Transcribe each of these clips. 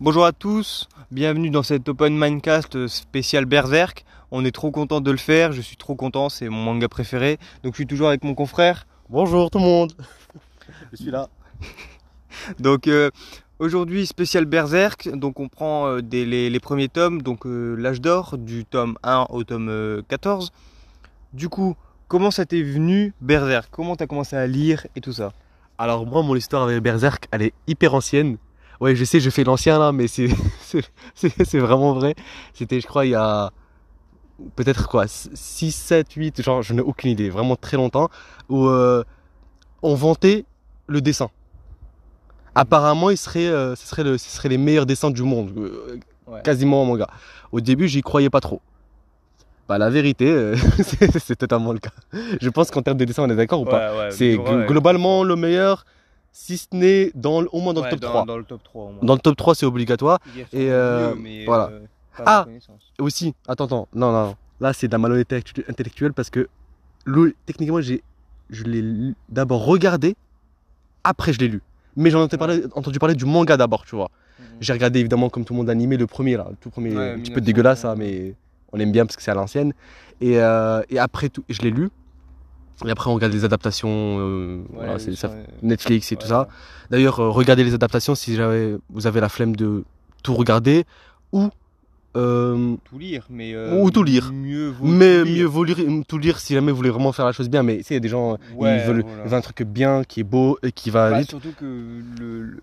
Bonjour à tous, bienvenue dans cet Open Mindcast spécial Berserk. On est trop content de le faire, je suis trop content, c'est mon manga préféré. Donc je suis toujours avec mon confrère. Bonjour tout le monde. Je suis là. Donc euh, aujourd'hui spécial Berserk, donc on prend euh, des- les, les premiers tomes, donc euh, l'âge d'or du tome 1 au tome euh, 14. Du coup, comment ça t'est venu Berserk? Comment t'as commencé à lire et tout ça? Alors moi mon histoire avec Berserk, elle est hyper ancienne. Ouais, je sais, je fais l'ancien là, mais c'est vraiment vrai. C'était je crois il y a peut-être quoi 6 7 8 genre je n'ai aucune idée, vraiment très longtemps où euh, on vantait le dessin. Apparemment, il serait euh, ce serait le ce serait les meilleurs dessins du monde, euh, Ouais. quasiment en manga. Au début, j'y croyais pas trop. Bah la vérité, c'est totalement le cas. Je pense qu'en termes de dessin, on est d'accord ou pas? C'est gl- globalement le meilleur, si ce n'est dans, au moins dans le top 3. Dans le top 3 au moins. Dans le top 3, c'est obligatoire. Et, euh, mieux, mais, voilà. euh, pas Ah aussi, attends, attends, non, non, non. Là, c'est de la malhonnêteté intellectu- intellectuelle parce que le- techniquement, j'ai, je l'ai d'abord regardé, après je l'ai lu. Mais j'en ai parlé- entendu parler du manga d'abord, tu vois. Mhm. J'ai regardé évidemment comme tout le monde l'animé, le premier là, le tout premier, Ouais, un petit peu 1900, dégueulasse, ça, ouais. mais on aime bien parce que c'est à l'ancienne. Et, euh, et après tout, je l'ai lu. Et après, on regarde les adaptations, euh, voilà, c'est- ça- ouais. Netflix et tout ça. D'ailleurs, euh, regardez les adaptations si jamais vous avez la flemme de tout regarder ou euh, Tout lire, mais. Ou tout lire. Mieux vaut mais tout lire. mieux vaut lire, tout lire si jamais vous voulez vraiment faire la chose bien. Mais tu sais, il y a des gens Ouais, ils, veulent, voilà. ils veulent un truc bien, qui est beau et qui va Bah, vite. surtout que le, le,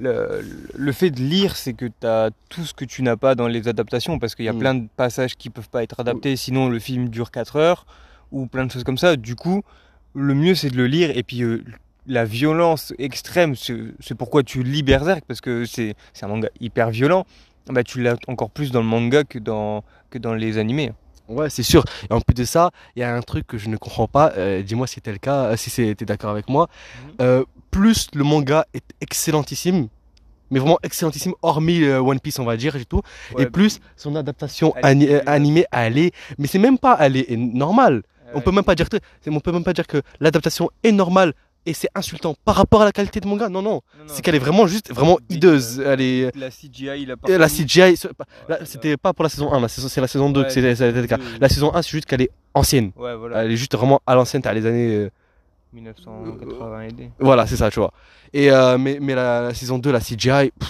le- le fait de lire, c'est que tu as tout ce que tu n'as pas dans les adaptations, parce qu'il y a Mm. plein de passages qui peuvent pas être adaptés, sinon le film dure 4 heures, ou plein de choses comme ça. Du coup, le mieux c'est de le lire, et puis euh, la violence extrême, c'est pourquoi tu lis Berserk, parce que c'est un manga hyper violent. Bah, tu l'as encore plus dans le manga que dans, que dans les animés. Ouais, c'est sûr. Et en plus de ça, il y a un truc que je ne comprends pas. euh, Dis-moi si c'était le cas, euh, si c'était d'accord avec moi. Mhm. Euh, plus le manga est excellentissime, mais vraiment excellentissime, hormis One Piece, on va dire et tout. et plus son adaptation Elle ani- animée, elle est, mais c'est même pas, elle est normale. On peut même pas dire que, on peut même pas dire que l'adaptation est normale et c'est insultant par rapport à la qualité de manga. Non, non, c'est qu'elle est vraiment juste, vraiment hideuse. euh, Elle est, La CGI, la, la CGI, c'est pas- Ouais, là, c'était pas pour la saison 1, la saison- c'est la saison 2 Ouais, que c'était le cas. deux. La saison 1, c'est juste qu'elle est ancienne. Ouais, voilà. Elle est juste vraiment à l'ancienne, t'as les années. euh, 1980 et des. voilà, c'est ça, tu vois. Et euh, mais, mais la, la saison 2, la CGI, pff,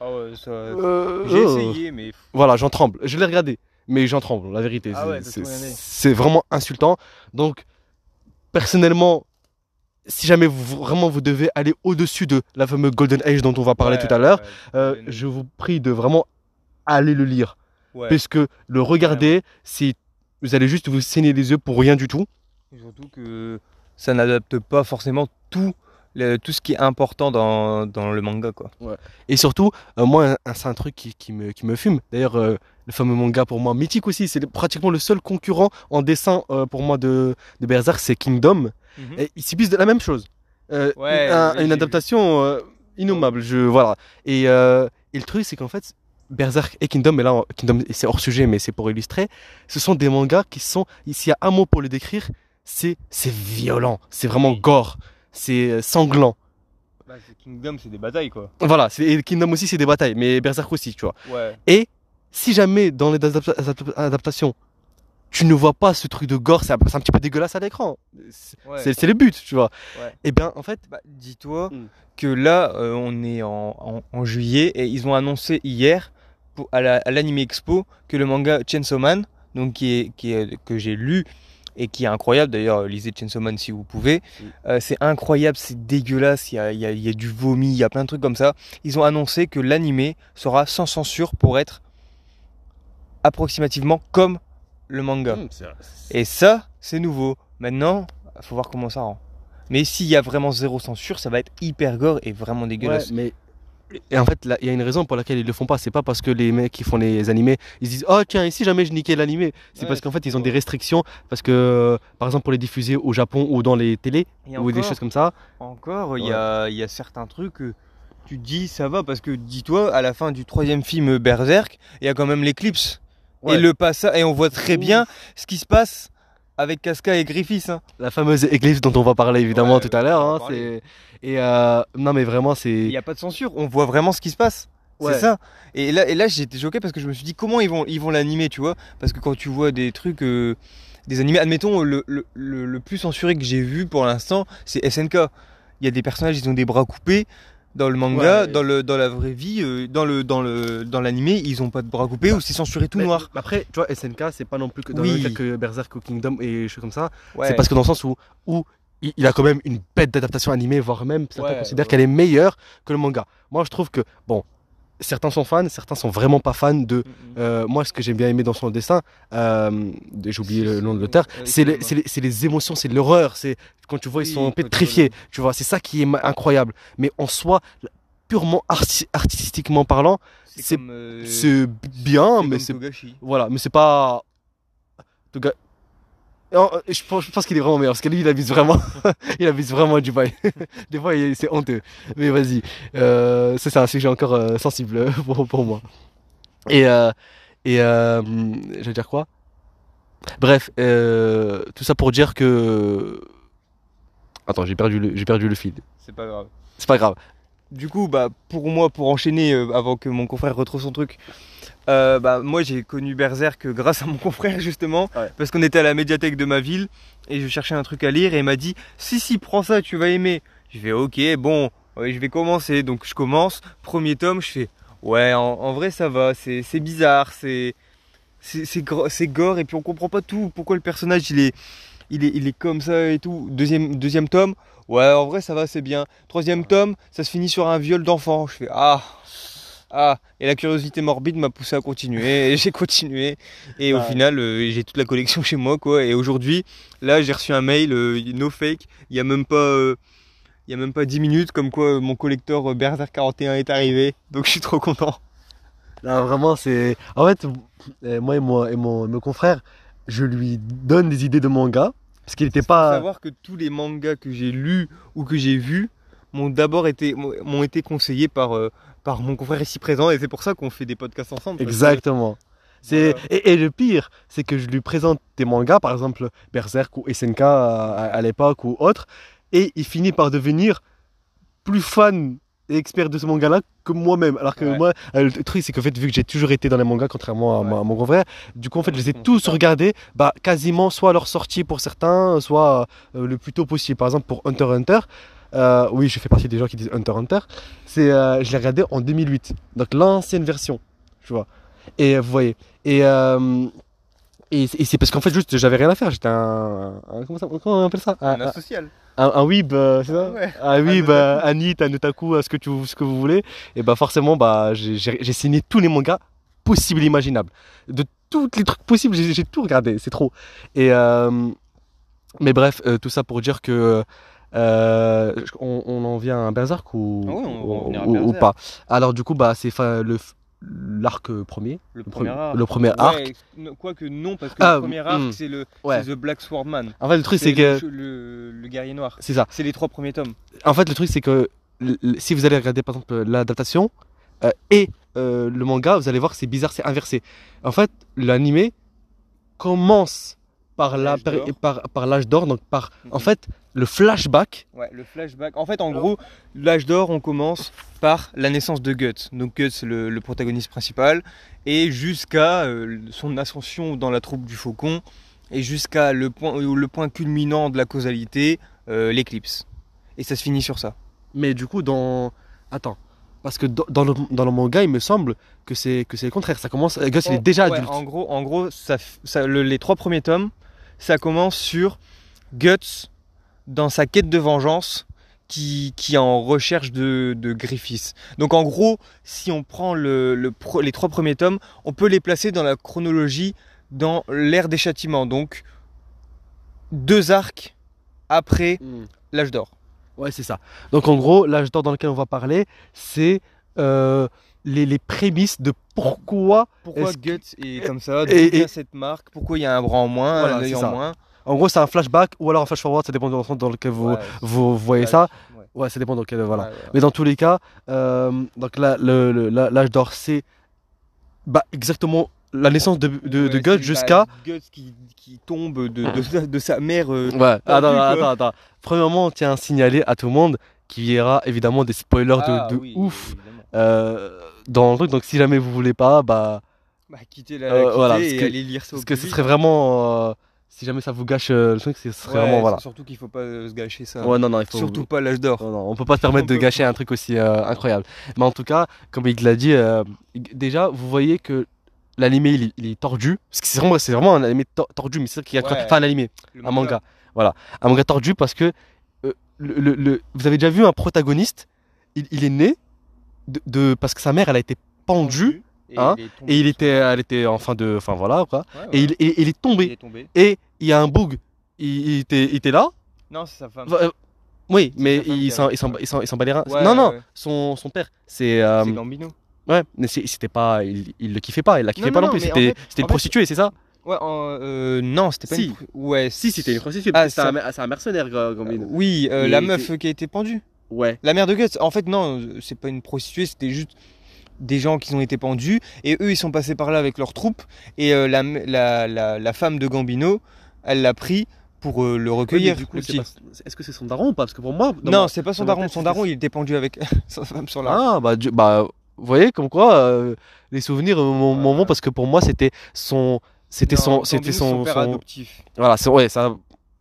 Ah ouais, ça. euh, J'ai euh, essayé, mais. Voilà, j'en tremble. Je l'ai regardé, mais j'en tremble, la vérité. Ah c'est- ouais, vraiment insultant. Donc, personnellement, si jamais vous, vraiment vous devez aller au-dessus de la fameuse Golden Age dont on va parler Ouais, tout à l'heure, ouais, euh, je vous prie de vraiment aller le lire. Ouais. Puisque le regarder, c'est vous allez juste vous saigner les yeux pour rien du tout. Et surtout que ça n'adapte pas forcément tout, le- tout ce qui est important dans, dans le manga, quoi. Et surtout, euh, moi, un- c'est un truc qui, qui me, qui me fume. D'ailleurs, euh, le fameux manga pour moi mythique aussi, c'est pratiquement le seul concurrent en dessin euh, pour moi de, de Berserk, c'est Kingdom. Et ils subissent de la même chose. Euh, Ouais, un- ouais, une adaptation euh, innommable. Je, voilà. Et, euh, et le truc, c'est qu'en fait, Berserk et Kingdom, et là, Kingdom, c'est hors sujet, mais c'est pour illustrer, ce sont des mangas qui sont, s'il y a un mot pour le décrire, c'est violent, c'est vraiment Oui. gore, c'est sanglant. Bah, Kingdom, c'est des batailles, quoi. Voilà, et Kingdom aussi, c'est des batailles, mais Berserk aussi, tu vois. Ouais. Et si jamais dans les adapta- adapta- adaptations, tu ne vois pas ce truc de gore, c'est un, petit peu dégueulasse à l'écran. C'est Ouais. le but, tu vois. Ouais. Et bien, en fait, Bah, dis-toi Mm. que là, euh, on est en, en- en juillet et ils ont annoncé hier pour, à la- à l'Anime Expo que le manga Chainsaw Man, donc qui est, qui est, que j'ai lu et qui est incroyable, d'ailleurs lisez Chainsaw Man si vous pouvez, Mm. Euh, c'est incroyable, c'est dégueulasse, il y a, y a- il y a du vomi, il y a plein de trucs comme ça. Ils ont annoncé que l'animé sera sans censure pour être approximativement comme le manga. hmm, Et ça, c'est nouveau. Maintenant, faut voir comment ça rend. Mais s'il y a vraiment zéro censure, ça va être hyper gore et vraiment Ouais, dégueulasse. mais et en fait, là, il y a une raison pour laquelle ils le font pas. C'est pas parce que les mecs qui font les animés, ils se disent oh tiens, ici jamais je niquais l'animé. C'est Ouais, parce qu'en fait, ils ont des restrictions parce que, euh, par exemple, pour les diffuser au Japon ou dans les télés Et ou des encore, choses comme ça. encore, il y a, il y a certains trucs que tu te dis ça va parce que dis-toi, à la fin du troisième film Berserk, il y a quand même l'éclipse. Ouais. Et le passage, et on voit très bien ce qui se passe avec Casca et Griffiths. hein. La fameuse église dont on va parler évidemment Ouais, tout à l'heure. hein, et euh, non mais vraiment c'est Il n'y a pas de censure, on voit vraiment ce qui se passe. Ouais. C'est ça. Et là, et là j'étais choqué parce que je me suis dit comment ils vont ils vont l'animer, tu vois? Parce que quand tu vois des trucs, euh, des animés, admettons le, le, le, le plus censuré que j'ai vu pour l'instant, c'est SNK. Il y a des personnages, ils ont des bras coupés. Dans le manga, Ouais. dans, le, dans la vraie vie, euh, dans le dans le dans l'animé, ils ont pas de bras coupés ou c'est censuré tout Mais- noir. mais Après, tu vois, SNK, c'est pas non plus que dans Oui. le cas que Berserk ou Kingdom et choses comme ça. Ouais. C'est parce que dans le sens où, où il il a quand même une bête d'adaptation animée, voire même certains Ouais, considèrent ouais. qu'elle est meilleure que le manga. Moi, je trouve que, bon, certains sont fans, certains sont vraiment pas fans de. Mm, mm. euh, moi, ce que j'ai bien aimé dans son dessin, euh, j'ai oublié le nom de l'auteur, Euh, c'est c'est les- les émotions, c'est l'horreur. C'est quand tu vois, ils sont pétrifiés. Tu vois, c'est ça qui est incroyable. Mais en soi, purement arti- artistiquement parlant, c'est- euh, bien, mais c'est voilà, mais c'est pas. Non, euh, je pense, qu'il est vraiment meilleur parce que lui il abuse vraiment, il abuse vraiment du bail. Des fois c'est honteux. Mais vas-y, euh, ça, c'est un sujet encore euh, sensible pour, pour moi. Et euh, et euh, je vais dire quoi? Bref, euh, tout ça pour dire que. Attends, j'ai perdu le perdu le fil. C'est pas grave. C'est pas grave. Du coup, bah, pour moi, pour enchaîner, euh, avant que mon confrère retrouve son truc, euh, bah, moi j'ai connu Berserk grâce à mon confrère justement, Ouais. parce qu'on était à la médiathèque de ma ville et je cherchais un truc à lire et il m'a dit si si prends ça, tu vas aimer. Je fais ok, bon, ouais, je vais commencer. Donc je commence, premier tome, je fais ouais, en, en vrai ça va, c'est bizarre, c'est c'est gore et puis on comprend pas tout. Pourquoi le personnage il est il est il est comme ça et tout. Deuxième deuxième tome. Ouais, en vrai, ça va, c'est bien. Troisième tome, ça se finit sur un viol d'enfant. Je fais ah, ah. Et la curiosité morbide m'a poussé à continuer. Et j'ai continué. Et au final, euh, j'ai toute la collection chez moi, quoi. Et aujourd'hui, là, j'ai reçu un mail, euh, no fake. Il y a même pas, euh, il a même pas 10 minutes, comme quoi mon collecteur Berserk 41 est arrivé. Donc je suis trop content. Là, vraiment, c'est. En fait, moi et, moi, et mon, mon confrère, je lui donne des idées de manga. Parce qu'il n'était Faut pas. savoir que tous les mangas que j'ai lus ou que j'ai vus m'ont d'abord été, m'ont été conseillés par, euh, par mon confrère ici présent. Et c'est pour ça qu'on fait des podcasts ensemble. Exactement. C'est Voilà. et, et le pire, c'est que je lui présente des mangas, par exemple Berserk ou SNK à, à l'époque ou autre, et il finit par devenir plus fan expert de ce manga-là que moi-même. Alors que Ouais. moi, euh, le truc, c'est qu'en fait, vu que j'ai toujours été dans les mangas, contrairement à, Ouais. ma- à mon grand frère, du coup, en fait, je les ai tous regardés, bah, quasiment soit à leur sortie pour certains, soit euh, le plus tôt possible. Par exemple, pour Hunter Hunter, euh, oui, je fais partie des gens qui disent Hunter Hunter, c'est, je l'ai regardé en 2008, donc l'ancienne version, tu vois. Et vous voyez. Et, et, c'est- et c'est parce qu'en fait, juste, j'avais rien à faire. J'étais un, un- comment, ça- comment on appelle ça? Un, Un un, social. un- un weeb, euh, c'est ça? Ouais. Un weeb, Un euh, un un otaku, euh, ce que, tu, ce que vous voulez. Et bah forcément, bah, j'ai- signé tous les mangas possibles et imaginables. De tous les trucs possibles, j'ai tout regardé. C'est trop. Et, euh, mais bref, euh, tout ça pour dire que... euh, on, on en vient à Berserk ou, Ah on ou- ou- pas Alors du coup, bah, c'est le l'arc premier. Le Le premier pre- arc. le premier arc. Quoique non, parce que Ah, le premier arc, hmm. c'est le Ouais. The Black Swordman. En fait, le truc, c'est que... le, le guerrier noir. C'est ça. C'est les trois premiers tomes. En fait, le truc, c'est que si vous allez regarder, par exemple, l'adaptation euh, et euh, le manga, vous allez voir que c'est bizarre, c'est inversé. En fait, l'animé commence par L'âge par, par l'âge d'or, donc par, en Mhm. fait, le flashback. Ouais, le flashback. En fait, en gros, l'âge d'or, on commence par la naissance de Guts. Donc Guts, c'est le, le protagoniste principal, et jusqu'à euh, son ascension dans la troupe du Faucon, et jusqu'à le point, euh, le point culminant de la causalité, euh, l'éclipse. Et ça se finit sur ça. Mais du coup, dans. Attends. Parce que dans, dans le, dans le manga, il me semble que c'est que c'est le contraire. Ça commence. Gus, il est déjà Ouais, adulte. En gros, en gros ça, ça- le- les trois premiers tomes, ça commence sur Guts dans sa quête de vengeance qui, qui est en recherche de, de Griffiths. Donc en gros, si on prend le, le pro- les trois premiers tomes, on peut les placer dans la chronologie dans l'ère des châtiments. Donc deux arcs après Hmm. l'âge d'or. Ouais, c'est ça. Donc en gros, l'âge d'or dans lequel on va parler, c'est euh, les, les prémices de pourquoi. Pourquoi que- Guts est comme ça et- vient et- cette marque? Pourquoi il y a un bras en moins, Voilà, un œil en ça. moins? En gros, c'est un flashback ou alors un flash forward, ça dépend du sens dans lequel vous, Ouais, vous voyez ça. ouais. Ouais, ça dépend dans. Voilà. Ouais. Mais dans tous les cas, euh, donc là, le- le- l'âge d'or, c'est bah, exactement la naissance de, de, de Guts bah, jusqu'à. Guts qui, qui tombe de, de, de sa mère. euh, Ouais, attends, quoi. attends, attends. Premièrement, on tient à signaler à tout le monde qu'il y aura évidemment des spoilers de, ah, de oui, ouf euh, dans le truc. Donc si jamais vous voulez pas, bah Bah, quittez la, Euh, voilà, et parce que- allez lire ça au parce que ce serait vraiment, euh, si jamais ça vous gâche euh, le truc, ce serait Ouais, vraiment voilà. Surtout qu'il faut pas euh, se gâcher ça. Ouais non non il faut Surtout pas l'âge d'or. Non, non, on peut pas se permettre On de gâcher un truc aussi incroyable. Mais en tout cas, comme il l'a dit, déjà, vous voyez que l'animé il, est- il est tordu. Parce que c'est vraiment, c'est vraiment un animé tor- tordu, mais c'est qui. Ouais. Enfin, un animé, Le un manga. Voilà, un manga tordu parce que euh, le, le- le- vous avez déjà vu un protagoniste, il, il est né de, de- parce que sa mère elle a été pendue Et hein, il est tombé et il était, elle était en fin de, enfin voilà quoi. Ouais, Et ouais. il, et- il est Il tombé est tombé. et il y a un bug. Il, il était, il était là. Non, c'est sa femme. Euh, oui, mais il s'en, il s'en, il s'en, il bat les reins. Ouais, non, non, son, son père. C'est. euh, C'est Gambino. ouais, mais c'était pas. Il, il le kiffait pas, il la kiffait Non, pas non, non, plus. en C'était, fait- c'était une prostituée, c'est ça Ouais, en- euh, non, c'était pas Si. une. Ouais, prostituée. Ah, c'est, un, un mercenaire, Gambino. Oui, euh, Et la meuf qui a été pendue. Ouais. La mère de Guts. En fait, non, c'est pas une prostituée, c'était juste des gens qui ont été pendus et eux ils sont passés par là avec leur troupe et euh, la, la, la, la femme de Gambino elle l'a pris pour euh, le recueillir pas- est-ce que c'est son daron ou pas? Parce que pour moi. non ma- c'est pas son daron son daron il était pendu avec sa femme sur la Ah, bah, du- bah, vous voyez, comme quoi, euh, les souvenirs, Ouais. moment, parce que pour moi, c'était son. C'était son. C'était Gambino, son. père son- adoptif Voilà, c'est, ouais, ça,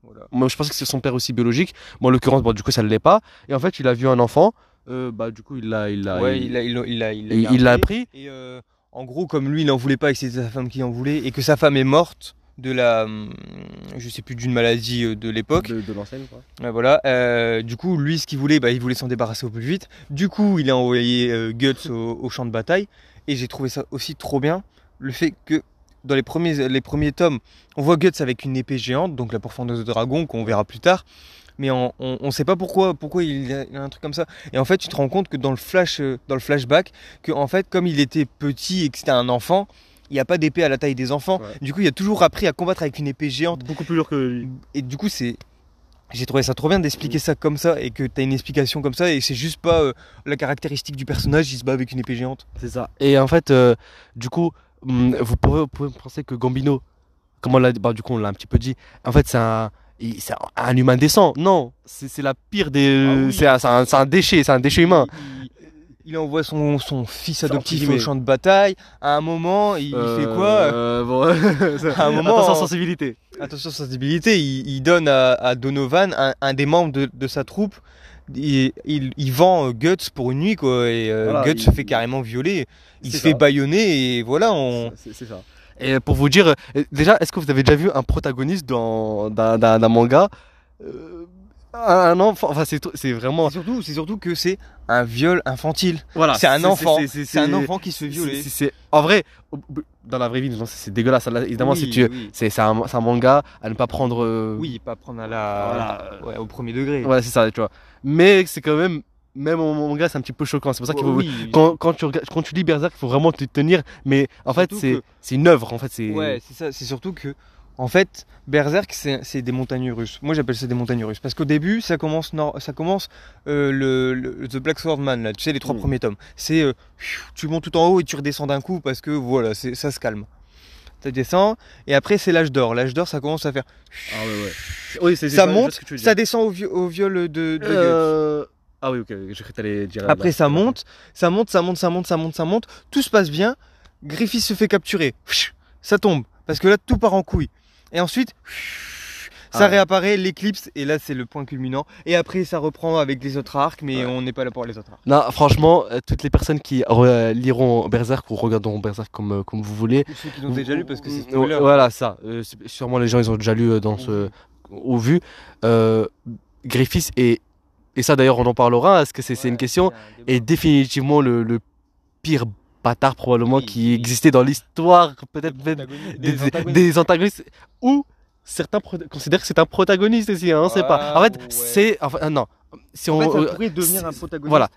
voilà. Moi, je pensais que c'est son père aussi biologique. Moi, en l'occurrence, bon, du coup, ça ne l'est pas. Et en fait, il a vu un enfant. Euh, bah, du coup, il l'a, il l'a, ouais il, il l'a pris. et euh, en gros comme lui il en voulait pas et que c'était sa femme qui en voulait et que sa femme est morte de la hum, je sais plus d'une maladie euh, de l'époque De, de l'enseigne, quoi. Ouais, voilà. Euh, du coup, lui, ce qu'il voulait, bah, il voulait s'en débarrasser au plus vite. Du coup, il a envoyé euh, Guts au, au champ de bataille. Et j'ai trouvé ça aussi trop bien. Le fait que dans les premiers, les premiers tomes, on voit Guts avec une épée géante, donc la pourfendeuse de dragon, qu'on verra plus tard. Mais on, on, on sait pas pourquoi, pourquoi il a, il a un truc comme ça. Et en fait, tu te rends compte que dans le flash, euh, dans le flashback, que en fait, comme il était petit et que c'était un enfant, il n'y a pas d'épée à la taille des enfants. Ouais. Du coup, il a toujours appris à combattre avec une épée géante. Beaucoup plus lourd que lui. Et du coup, c'est. J'ai trouvé ça trop bien d'expliquer ça comme ça et que t'as une explication comme ça et c'est juste pas euh, la caractéristique du personnage, il se bat avec une épée géante. C'est ça. Et en fait, euh, du coup, vous pouvez, vous pouvez penser que Gambino, comme on l'a, bah, du coup, on l'a un petit peu dit. En fait, c'est un, c'est un, humain décent. Non, c'est, la pire des. Ah oui. c'est, un, déchet, c'est un déchet humain. Il, il envoie son, son fils adoptif au champ de bataille. À un moment, il, fait quoi? Euh, bon, À un moment, Attention, en- sensibilité. Attention sensibilité, il, il donne à, à Donovan, un, un des membres de, de sa troupe, il, il, il vend euh, Guts pour une nuit quoi et euh, Voilà, Guts il- se fait carrément violer. Il se fait baïonner et voilà, on... C'est, ça. Et pour vous dire, euh, déjà, est-ce que vous avez déjà vu un protagoniste dans, d'un, manga euh, un enfant, enfin c'est, c'est vraiment. C'est surtout, c'est surtout que c'est un viol infantile. Voilà, c'est un enfant. c'est- un enfant qui se fait violer. C'est, c'est- en vrai, dans la vraie vie, non, c'est, dégueulasse. Là, Évidemment, Oui, si tu, oui. c'est, c'est, un, c'est un manga à ne pas prendre. euh, Oui, pas prendre à la... Voilà. ouais, au premier degré. Voilà, c'est ça, tu vois. Mais c'est quand même, même au manga, c'est un petit peu choquant. C'est pour ça qu'il faut. Oui. Quand, quand, tu regardes, quand tu lis Berserk, il faut vraiment te tenir. Mais en fait, c'est, que- c'est une œuvre. En fait, c'est. Ouais, c'est ça. C'est surtout que, en fait, Berserk, c'est c'est des montagnes russes. Moi, j'appelle ça des montagnes russes. Parce qu'au début, ça commence, nor- ça commence euh, le, le- The Black Sword Man, là, tu sais, les trois Mm. premiers tomes. C'est, euh, tu montes tout en haut et tu redescends d'un coup parce que, voilà, c'est- ça se calme. Tu descends, et après, c'est l'âge d'or. L'âge d'or, ça commence à faire. Ah ouais, ouais. Oui, c'est, ça je je monte, ce que tu veux dire. ça descend au, vi- au viol de. Euh, Ah oui, ok, que t'allais dire. Après, ça monte, ça monte, ça monte, ça monte, ça monte, ça monte. Tout se passe bien. Griffith se fait capturer. Ça tombe. Parce que là, tout part en couille. Et ensuite, ça Ah ouais. réapparaît, l'éclipse. Et là, c'est le point culminant. Et après, ça reprend avec les autres arcs. Mais Ouais. on n'est pas là pour les autres arcs. Non, franchement, euh, toutes les personnes qui re- liront Berserk ou regarderont Berserk comme, euh, comme vous voulez. Ou ceux qui l'ont déjà lu parce que c'est Euh, spoiler. Voilà, ça. Euh, sûrement les gens, ils ont déjà lu euh, dans ce. au vu. Euh, Griffiths et. Et ça d'ailleurs, on en parlera. Est-ce que c'est c'est une Ouais, question un est définitivement le, le pire bâtard probablement Oui, qui oui. existait dans l'histoire, peut-être Des même des des- antagonistes. des antagonistes ou certains considèrent que c'est un protagoniste aussi, hein, sait pas. En Ah, fait, ouais. c'est enfin ah, non, si En on fait, ça euh, pourrait devenir un c'est- protagoniste. voilà.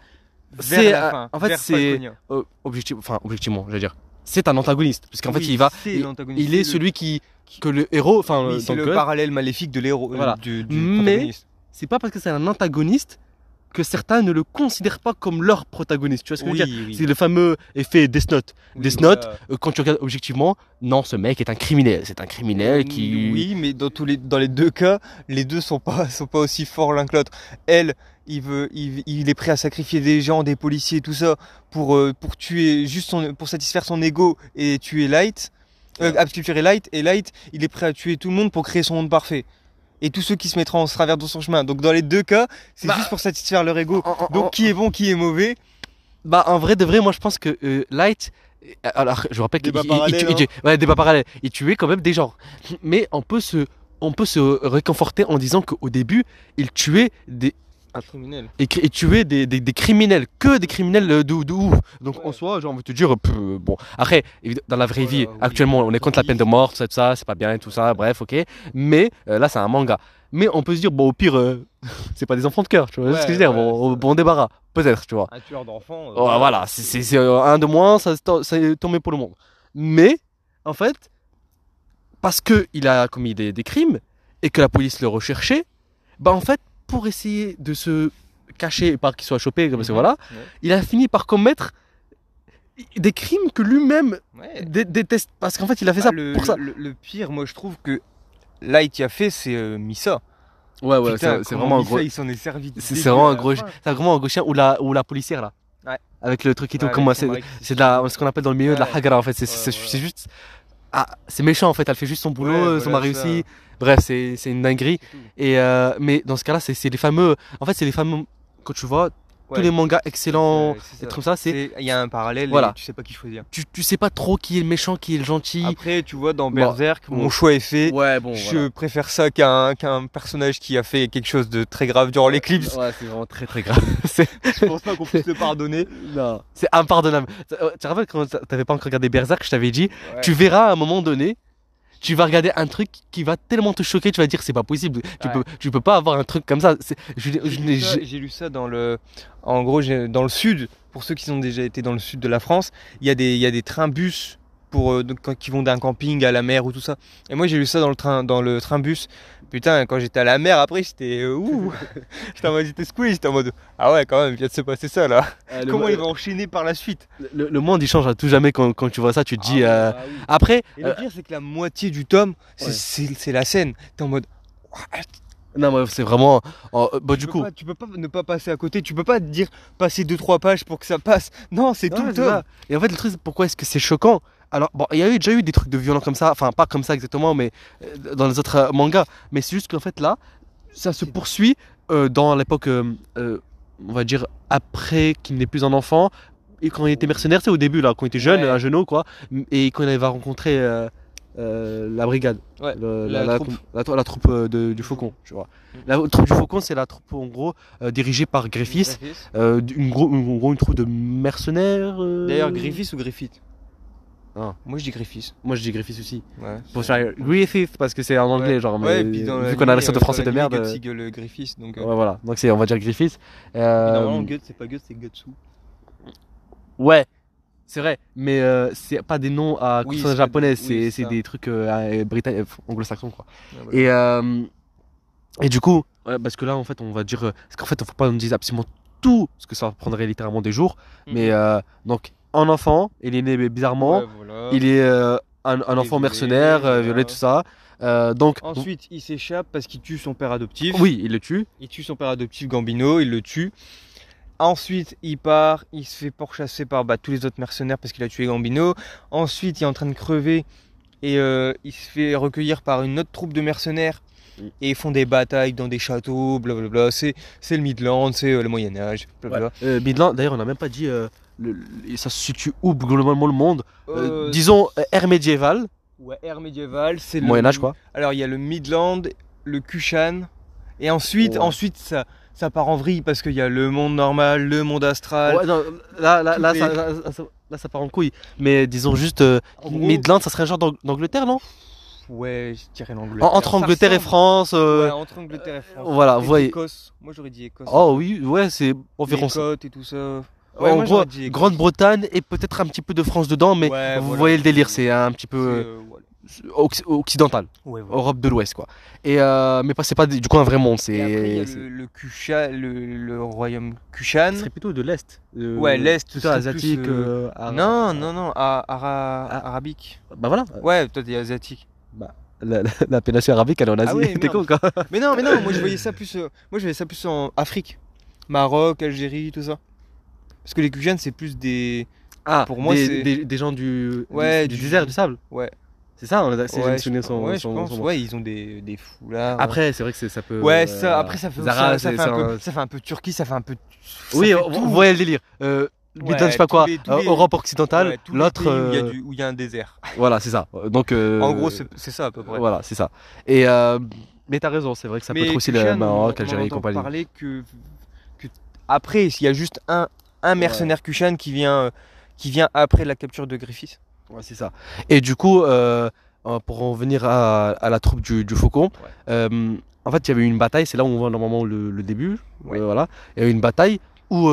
C'est, euh, en fait, c'est- euh, objectif, enfin objectivement, je veux dire, c'est un antagoniste parce qu'en fait il va, c'est il, est c'est le- celui qui que le héros, enfin Oui, euh, c'est le le parallèle maléfique de l'héros, euh, Voilà. du, du Mais- c'est pas parce que c'est un antagoniste que certains ne le considèrent pas comme leur protagoniste. Tu vois ce que je veux dire oui. C'est le fameux effet Death Note. Oui, Death. Note, euh, quand tu regardes objectivement, non, ce mec est un criminel. C'est un criminel qui. Oui, mais dans tous les dans les deux cas, les deux sont pas sont pas aussi forts l'un que l'autre. Elle il veut, il, il est prêt à sacrifier des gens, des policiers, tout ça, pour, euh, pour tuer juste son, pour satisfaire son ego et tuer Light, euh, Light, et Light, il est prêt à tuer tout le monde pour créer son monde parfait. Et tous ceux qui se mettront en travers de son chemin. Donc dans les deux cas, c'est Bah, juste pour satisfaire leur ego. Donc qui est bon, qui est mauvais Bah, en vrai de vrai, moi je pense que euh, Light. euh, Alors, je vous rappelle qu'il il- il- parallèle, il- il- hein. ouais, débat parallèle. Il tuait quand même des gens. Mais on peut se, on peut se réconforter en disant qu'au début, il tuait des, Un criminel. et, et tuer des, des, des criminels, que des criminels euh, de, de ouf. Donc Ouais. en soi, j'ai envie de te dire, bon. Après, dans la vraie vie, oui. actuellement, on est contre la peine de mort, tout ça, c'est pas bien et tout ça, bref, ok. Mais euh, là, c'est un manga. Mais on peut se dire, bon, au pire, euh, c'est pas des enfants de cœur, tu vois Ouais, ce que je veux dire, bon, bon débarras, peut-être, tu vois. Un tueur d'enfants. Oh, voilà, c'est- un de moins, ça, ça ça est tombé pour le monde. Mais, en fait, parce qu'il a commis des, des crimes et que la police le recherchait, bah en fait, pour essayer de se cacher et pas qu'il soit chopé, parce que Mhm. voilà, il a fini par commettre des crimes que lui-même Ouais. dé- déteste. Parce qu'en fait, il a fait Bah, ça le, pour ça. Le, le pire, moi je trouve que Light y a fait, c'est euh, Misa. Ouais, ouais, c'est vraiment un gros. il s'en est servi. C'est vraiment un gros. C'est vraiment un gros chien ou la, ou la policière là. Ouais. Avec le truc et tout. Ouais, comment c'est c'est de la, ce qu'on appelle dans le milieu de la hagra en fait. C'est juste. Ah, c'est méchant en fait. Elle fait juste son boulot, Ouais, euh, son voilà, mari aussi. Bref, c'est c'est une dinguerie. Et euh, mais dans ce cas-là, c'est c'est les fameux. En fait, c'est les fameux. Quand tu vois Ouais. tous les mangas excellents, et ça. comme ça, c'est Il y a un parallèle Voilà. et tu sais pas qui choisir. tu, tu sais pas trop qui est le méchant, qui est le gentil. Après, tu vois, dans Berserk, bon. mon choix est fait. ouais, bon. je préfère ça qu'un qu'un personnage qui a fait quelque chose de très grave durant l'éclipse. Ouais, c'est vraiment très très grave. Je pense pas qu'on puisse le pardonner. non, c'est impardonnable. Tu tu te rappelles quand t'avais pas encore regardé Berserk, je t'avais dit, Ouais. tu verras à un moment donné, tu vas regarder un truc qui va tellement te choquer, tu vas dire c'est pas possible. Tu peux, tu peux pas avoir un truc comme ça. J'ai lu ça- lu dans le. En gros, dans le sud, pour ceux qui ont déjà été dans le sud de la France, il y a des, il y a des trains-bus pour, euh, qui vont d'un camping à la mer ou tout ça. Et moi, j'ai lu ça dans le train, dans le train-bus. Putain, quand j'étais à la mer, après, j'étais. euh, ouh J'étais en mode. J'étais secoué, j'étais en mode. Ah ouais, quand même, il vient de se passer ça là. Euh, le, Comment il va enchaîner par la suite le, le monde il change à tout jamais quand, quand tu vois ça, tu te dis. Ah ouais, euh, ah oui. Après, Et euh, le pire, c'est que la moitié du tome, c'est Ouais. c'est- c'est la scène. T'es en mode. Non, mais c'est vraiment. oh, euh, bah, tu du peux coup. pas- tu peux pas ne pas passer à côté. Tu peux pas dire passer 2-3 pages pour que ça passe. Non, c'est tout le ça. Et en fait, le truc, c'est pourquoi est-ce que c'est choquant? Alors, bon, il y a eu déjà eu des trucs de violents comme ça, enfin, pas comme ça exactement, mais euh, dans les autres euh, mangas. Mais c'est juste qu'en fait, là, ça se poursuit euh, dans l'époque, on va dire, après qu'il n'ait plus un enfant. Et quand il était mercenaire, c'est au début, là, quand il était jeune, Ouais. un jeune quoi. Et quand il va rencontrer euh, la brigade. Ouais, Le- la la, troupe. la- la troupe euh, de- du Faucon, tu vois. La troupe du Faucon, c'est la troupe, en gros, euh, dirigée par Griffiths. Euh, une, gros, une, gros- une troupe de mercenaires. D'ailleurs, Griffiths ou Griffith Ah. Moi, je dis Griffiths. Moi je dis Griffiths aussi. Ouais. Pour faire Griffiths parce que c'est en anglais, genre. Mais Ouais, et puis dans vu qu'on a l'accent de français de merde. Guts Griffiths. Donc, voilà. Donc c'est, on va dire Griffiths. Normalement, Guts, c'est pas Guts, c'est Gutsu. Ouais, c'est vrai. Mais euh, c'est pas des noms à Oui, consonance japonaise, oui, c'est, ça. des trucs euh, britanniques, anglo-saxons quoi. Voilà. Et, euh, et du coup, parce que là en fait on va dire. euh, Parce qu'en fait, faut pas nous dire absolument tout, parce que ça prendrait littéralement des jours. Mais euh, donc, un enfant, il est né bizarrement. Ouais, voilà. Il est euh, un, enfant mercenaire, euh, violé, tout ça. Euh, donc, Ensuite, il s'échappe parce qu'il tue son père adoptif. oui, il le tue. Il tue son père adoptif Gambino, il le tue. Ensuite, il part, il se fait pourchasser par bah, tous les autres mercenaires parce qu'il a tué Gambino. Ensuite, il est en train de crever et euh, il se fait recueillir par une autre troupe de mercenaires et ils font des batailles dans des châteaux, blablabla. C'est, c'est le Midland, c'est euh, le Moyen-Âge, blablabla. Euh, Midland, d'ailleurs, on n'a même pas dit. le- le- ça se situe où globalement le monde? Disons ère médiévale, Ouais, ère médiévale, c'est le Moyen-Âge quoi. Alors il y a le Midland, le Kushan, et ensuite, Ouais. ensuite ça, ça part en vrille parce qu'il y a le monde normal, le monde astral. Ouais, non, là, là, là, ça, là, ça- là, ça part en couille. Mais disons juste. euh, En Midland, ça serait un genre d'Ang- d'Angleterre, non? Ouais, je dirais l'Angleterre. En- Entre Angleterre et. France. euh, Ouais, entre Angleterre et France. voilà, vous voyez. Écosse. Moi j'aurais dit Écosse. Oh oui, ouais, c'est environ ça. et tout ça. en moi, gros. Grande-Bretagne et peut-être un petit peu de France dedans, mais Ouais, vous voilà. voyez le délire, c'est un petit peu euh, euh, voilà. occ- occidental, Ouais, voilà. Europe de l'Ouest quoi. Et euh, mais pas c'est pas du coup un vrai monde, c'est. Et après, il y a c'est- le, le, Kushan- le, le royaume Kushan. Ce serait plutôt de l'Est. euh, Ouais, l'Est, ce serait asiatique. plus, euh, euh, Non, non, non, a- ara- Ah. arabique. Bah voilà. Ouais, toi t'es asiatique. La, la- la péninsule arabique, elle est en Asie. Ah ouais, T'es con quoi Mais non, mais non, moi je voyais ça plus, euh, moi je voyais ça plus en Afrique. Maroc, Algérie, tout ça. Parce que les Kushan, c'est plus des. Ah, Pour moi, des, c'est- des, des gens du, Ouais, du, du- désert, du sable. Ouais. C'est ça, on a, Ouais, son, ouais, je son- pense. son- Ouais, ils ont des, des foulards. Après, c'est vrai que ça peut. Ouais, euh, ça, après, ça fait, Zara, ça, ça fait un peu, un- ça fait un peu Turquie, ça fait un peu. Oui, on, voyait le délire. Euh, Ouais, je sais pas quoi, les- euh, les- Europe occidentale, Ouais, l'autre. où il y a euh, y un désert. Voilà, c'est ça. Donc. euh, En gros, c'est ça à peu près. Voilà, c'est ça. Et euh, mais t'as raison, c'est vrai que ça peut être aussi le Maroc, Algérie et compagnie. parler que, que après, s'il y a juste un, un mercenaire Kushan qui vient, euh, qui vient après la capture de Griffiths. Ouais, c'est ça. Et du coup, euh, euh, pour en venir à, à la troupe du, du faucon, euh, en fait, il y avait une bataille, c'est là où on voit normalement le, le début. Ouais. euh, voilà. Il y a eu une bataille où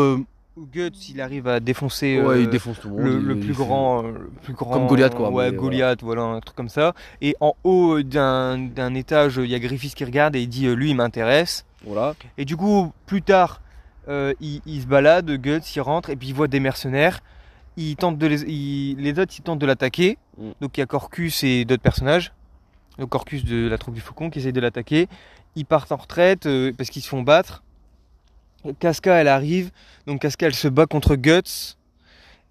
Guts, il arrive à défoncer ouais, euh, il défonce tout le monde. le, il- le il plus grand, le plus grand. Comme Goliath, quoi, Ouais, Goliath, voilà. un truc comme ça. Et en haut d'un étage, il y a Griffiths qui regarde et il dit, lui, il m'intéresse. Voilà. Et du coup, plus tard, euh, il, il se balade, Guts, il rentre et puis il voit des mercenaires. Il tente de les, les autres, ils tentent de l'attaquer. Mm. Donc il y a Corcus et d'autres personnages. Donc Corcus de la troupe du Faucon qui essaye de l'attaquer. Ils partent en retraite euh, parce qu'ils se font battre. Casca, elle arrive. Donc Casca, elle se bat contre Guts.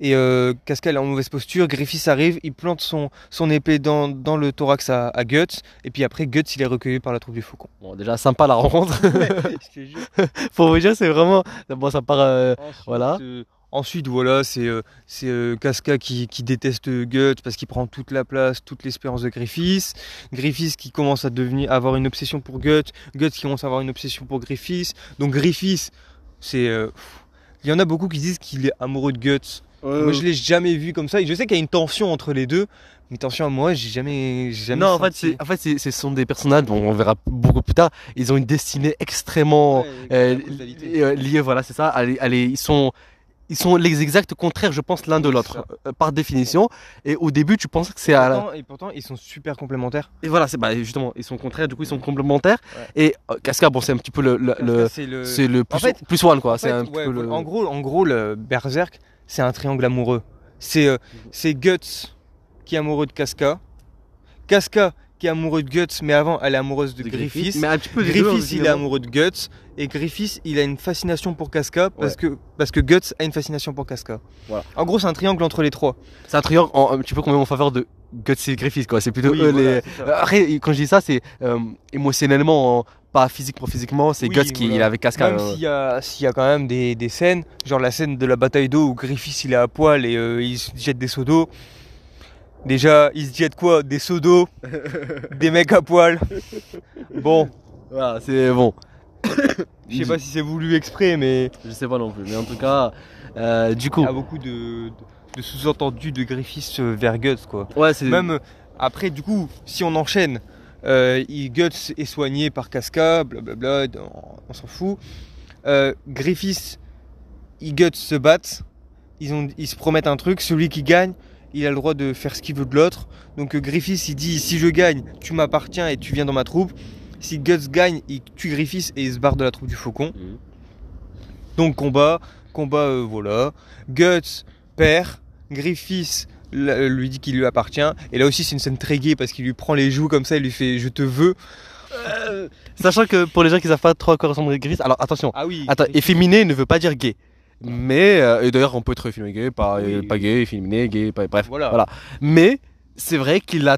Et euh, Casca, elle est en mauvaise posture. Griffiths arrive, il plante son, son épée dans, dans le thorax à, à Guts. Et puis après, Guts, il est recueilli par la troupe du Faucon. Bon, déjà sympa la rencontre. Pour vous dire, c'est vraiment. Bon, ça part. euh, Ensuite, Voilà. Ensuite, voilà, c'est euh, c'est, euh, Casca qui, qui déteste Guts parce qu'il prend toute la place, toute l'espérance de Griffiths. Griffiths qui commence à devenir à avoir une obsession pour Guts. Guts qui commence à avoir une obsession pour Griffiths. Donc Griffiths, c'est euh, il y en a beaucoup qui disent qu'il est amoureux de Guts. Moi, je l'ai jamais vu comme ça. Et je sais qu'il y a une tension entre les deux. Mais tension à moi, j'ai jamais, jamais. non, en fait, c'est, en fait, ce sont des personnages dont on verra beaucoup plus tard. Ils ont une destinée extrêmement Ouais, euh, la causalité. li- liés, voilà, c'est ça. Allez, allez, ils sont, ils sont les exacts contraires, je pense, l'un de l'autre, euh, par définition. Et au début, tu penses que c'est à la... Et pourtant, ils sont super complémentaires. Et voilà, c'est bah, justement, ils sont contraires, du coup, ils sont complémentaires. Ouais. Et euh, Casca, bon, c'est un petit peu le, le, c'est le. plus, fait- plus one, quoi. En fait, un ouais. En gros, en gros, le Berserk, c'est un triangle amoureux. C'est euh, c'est Guts qui est amoureux de Casca, Casca qui est amoureux de Guts, mais avant elle est amoureuse de, de Griffiths. Mais un petit peu deux, Griffiths, il est amoureux de Guts et Griffiths, il a une fascination pour Casca parce que parce que Guts a une fascination pour Casca. Voilà. En gros, c'est un triangle entre les trois. C'est un triangle en- un petit peu quand même en faveur de Guts et Griffiths, quoi. C'est plutôt Oui, eux voilà, les. Après, quand je dis ça, c'est euh, émotionnellement, en- pas physique pour physiquement, c'est Oui, Guts qui voilà. il est avec Casca. Même euh, s'il y a y a quand même des, des scènes, genre la scène de la bataille d'eau où Griffiths il est à poil et euh, il jette des seaux d'eau. Déjà, il se jette quoi Des seaux d'eau, des mecs à poil. Bon, Voilà, c'est bon. je sais pas si c'est voulu exprès, mais Je sais pas non plus, mais en tout cas, euh, du il coup, y a beaucoup de, de- de sous-entendus de Griffiths euh, vers Guts quoi. ouais, c'est Même euh, après, du coup, si on enchaîne, euh, il, Guts est soigné par Casca, blablabla, on, on s'en fout. Euh, Griffiths, et Guts se battent, ils, ont, ils se promettent un truc, celui qui gagne, il a le droit de faire ce qu'il veut de l'autre. Donc euh, Griffiths, il dit si je gagne, tu m'appartiens et tu viens dans ma troupe. Si Guts gagne, il tue Griffiths et il se barre de la troupe du faucon. Mhm. Donc combat, combat, euh, voilà. Guts perd, Griffiths l- lui dit qu'il lui appartient. Et là aussi c'est une scène très gaie parce qu'il lui prend les joues comme ça, il lui fait je te veux. Euh, Sachant que pour les gens qui savent pas trop à quoi ressemble Griffiths, alors attention, Ah oui. attends, efféminé ne veut pas dire gay. Mais, euh, et d'ailleurs, on peut être efféminé gay, pas, Oui, euh, pas gay, efféminé, gay, pas- bref. Voilà. Voilà. Mais, c'est vrai qu'il a,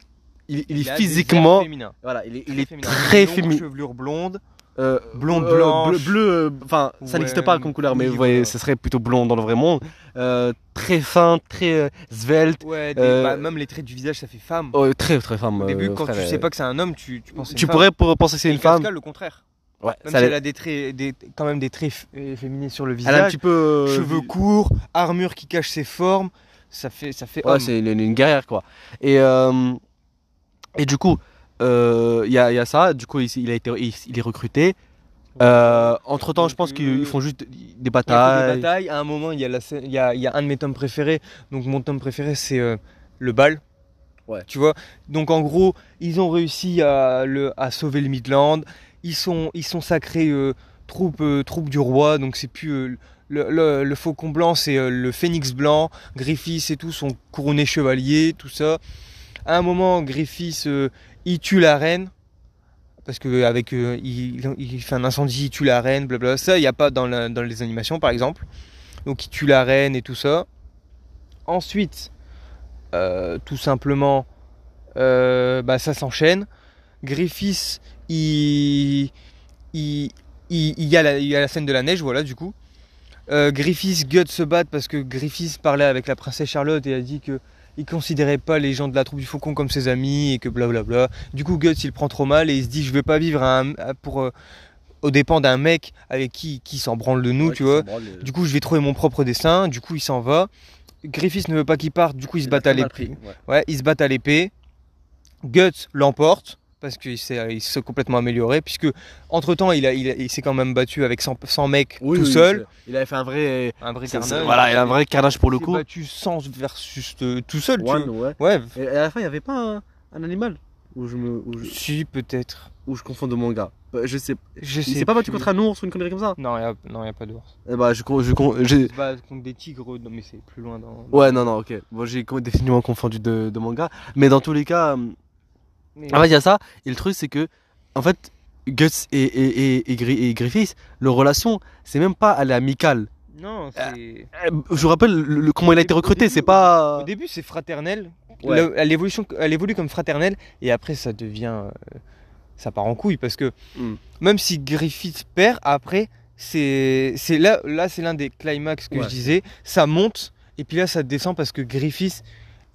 il, il est a physiquement, voilà, il est, il Très est féminin. très féminin. chevelure blonde. Euh, Blonde euh, blanche. bleu, euh, enfin, ça n'existe pas comme couleur, mais oui, vous voyez, ce serait plutôt blond dans le vrai monde. Euh, très fin, très svelte, Ouais, des- bah, même les traits du visage ça fait femme. oh, très très femme. Au début quand frère, tu sais pas que c'est un homme, tu, tu penses que c'est Tu une pourrais pour- penser que c'est une femme. Casca, le contraire. Ouais, Même ça si elle a des traits, des, quand même des traits f- féminins sur le elle a un visage. petit peu. euh, Cheveux courts, armure qui cache ses formes. Ça fait, ça fait Ouais, c'est une, une guerrière quoi. Et, euh, et du coup, il y, a, y a ça. Du coup, il, il a été, il, il est recruté. Euh, entre temps, je pense qu'ils euh, font juste des y batailles. des batailles. À un moment, il y, a la scène- il y, a, il y a un de mes tomes préférés. Donc, mon tome préféré, c'est euh, le bal. Ouais. Tu vois? Donc, en gros, ils ont réussi à, le, à sauver le Midland. Ils sont, ils sont sacrés euh, troupes, euh, du roi. Donc, c'est plus. euh, le, faucon blanc, c'est le phénix blanc. Griffiths et tout sont couronnés chevaliers, tout ça. À un moment, Griffiths, il tue la reine. parce que il, fait un incendie, il tue la reine, blablabla. Ça, il n'y a pas dans, dans les animations, par exemple. Donc, il tue la reine et tout ça. Ensuite, tout simplement, bah, ça s'enchaîne. Griffiths, il, il, il, il y a la, il y a la scène de la neige, voilà, du coup. Euh, Griffiths, Guts se battent parce que Griffiths parlait avec la princesse Charlotte et a dit que il considérait pas les gens de la troupe du Faucon comme ses amis et que blablabla. Du coup, Guts il prend trop mal et il se dit je vais pas vivre à un- à- pour euh, aux dépens d'un mec avec qui qui s'en branle de nous, Ouais, tu vois. branle, euh, Du coup, je vais trouver mon propre dessin. Du coup, il s'en va. Griffiths ne veut pas qu'il parte. Du coup, ils se battent à l'épée. ouais. Ouais, ils se battent à l'épée. Guts l'emporte parce qu'il s'est il s'est complètement amélioré puisque entre temps il a il, a- il s'est quand même battu avec 100, 100 mecs Oui, tout oui, seul. Il avait fait un vrai. Un vrai carnage. Voilà, il a un vrai carnage pour le Il s'est coup. battu 100 versus euh, tout seul. tu One, vois. ouais. Ouais, Et à la fin, il n'y avait pas un, un animal où je, me, où, je, si peut-être. où je confonds de manga. Bah, Je sais. Je sais. Il s'est pas battu contre un ours ou une connerie comme ça? Non, il y a, pas d'ours. Eh bah, je, con- je, j'ai- Il se bat contre des tigres, non, mais c'est plus loin dans. Ouais, non, non, ok. Bon, j'ai définitivement confondu de, de manga. Mais dans tous les cas, euh, Mais- en fait, il y a ça. Et le truc, c'est que, en fait, Guts et, et, et, et, Gri- et Griffiths, leur relation, c'est même pas elle est amicale. Non, c'est. Euh, Je vous rappelle le- le- comment il a été recruté, c'est pas. Au début, c'est fraternel. Ouais. Là, Elle, évolution, elle évolue comme fraternelle et après, ça devient. euh, ça part en couille parce que Mm. même si Griffith perd, après, c'est c'est là, là c'est l'un des climax que Ouais. je disais. Ça monte et puis là, ça descend parce que Griffith.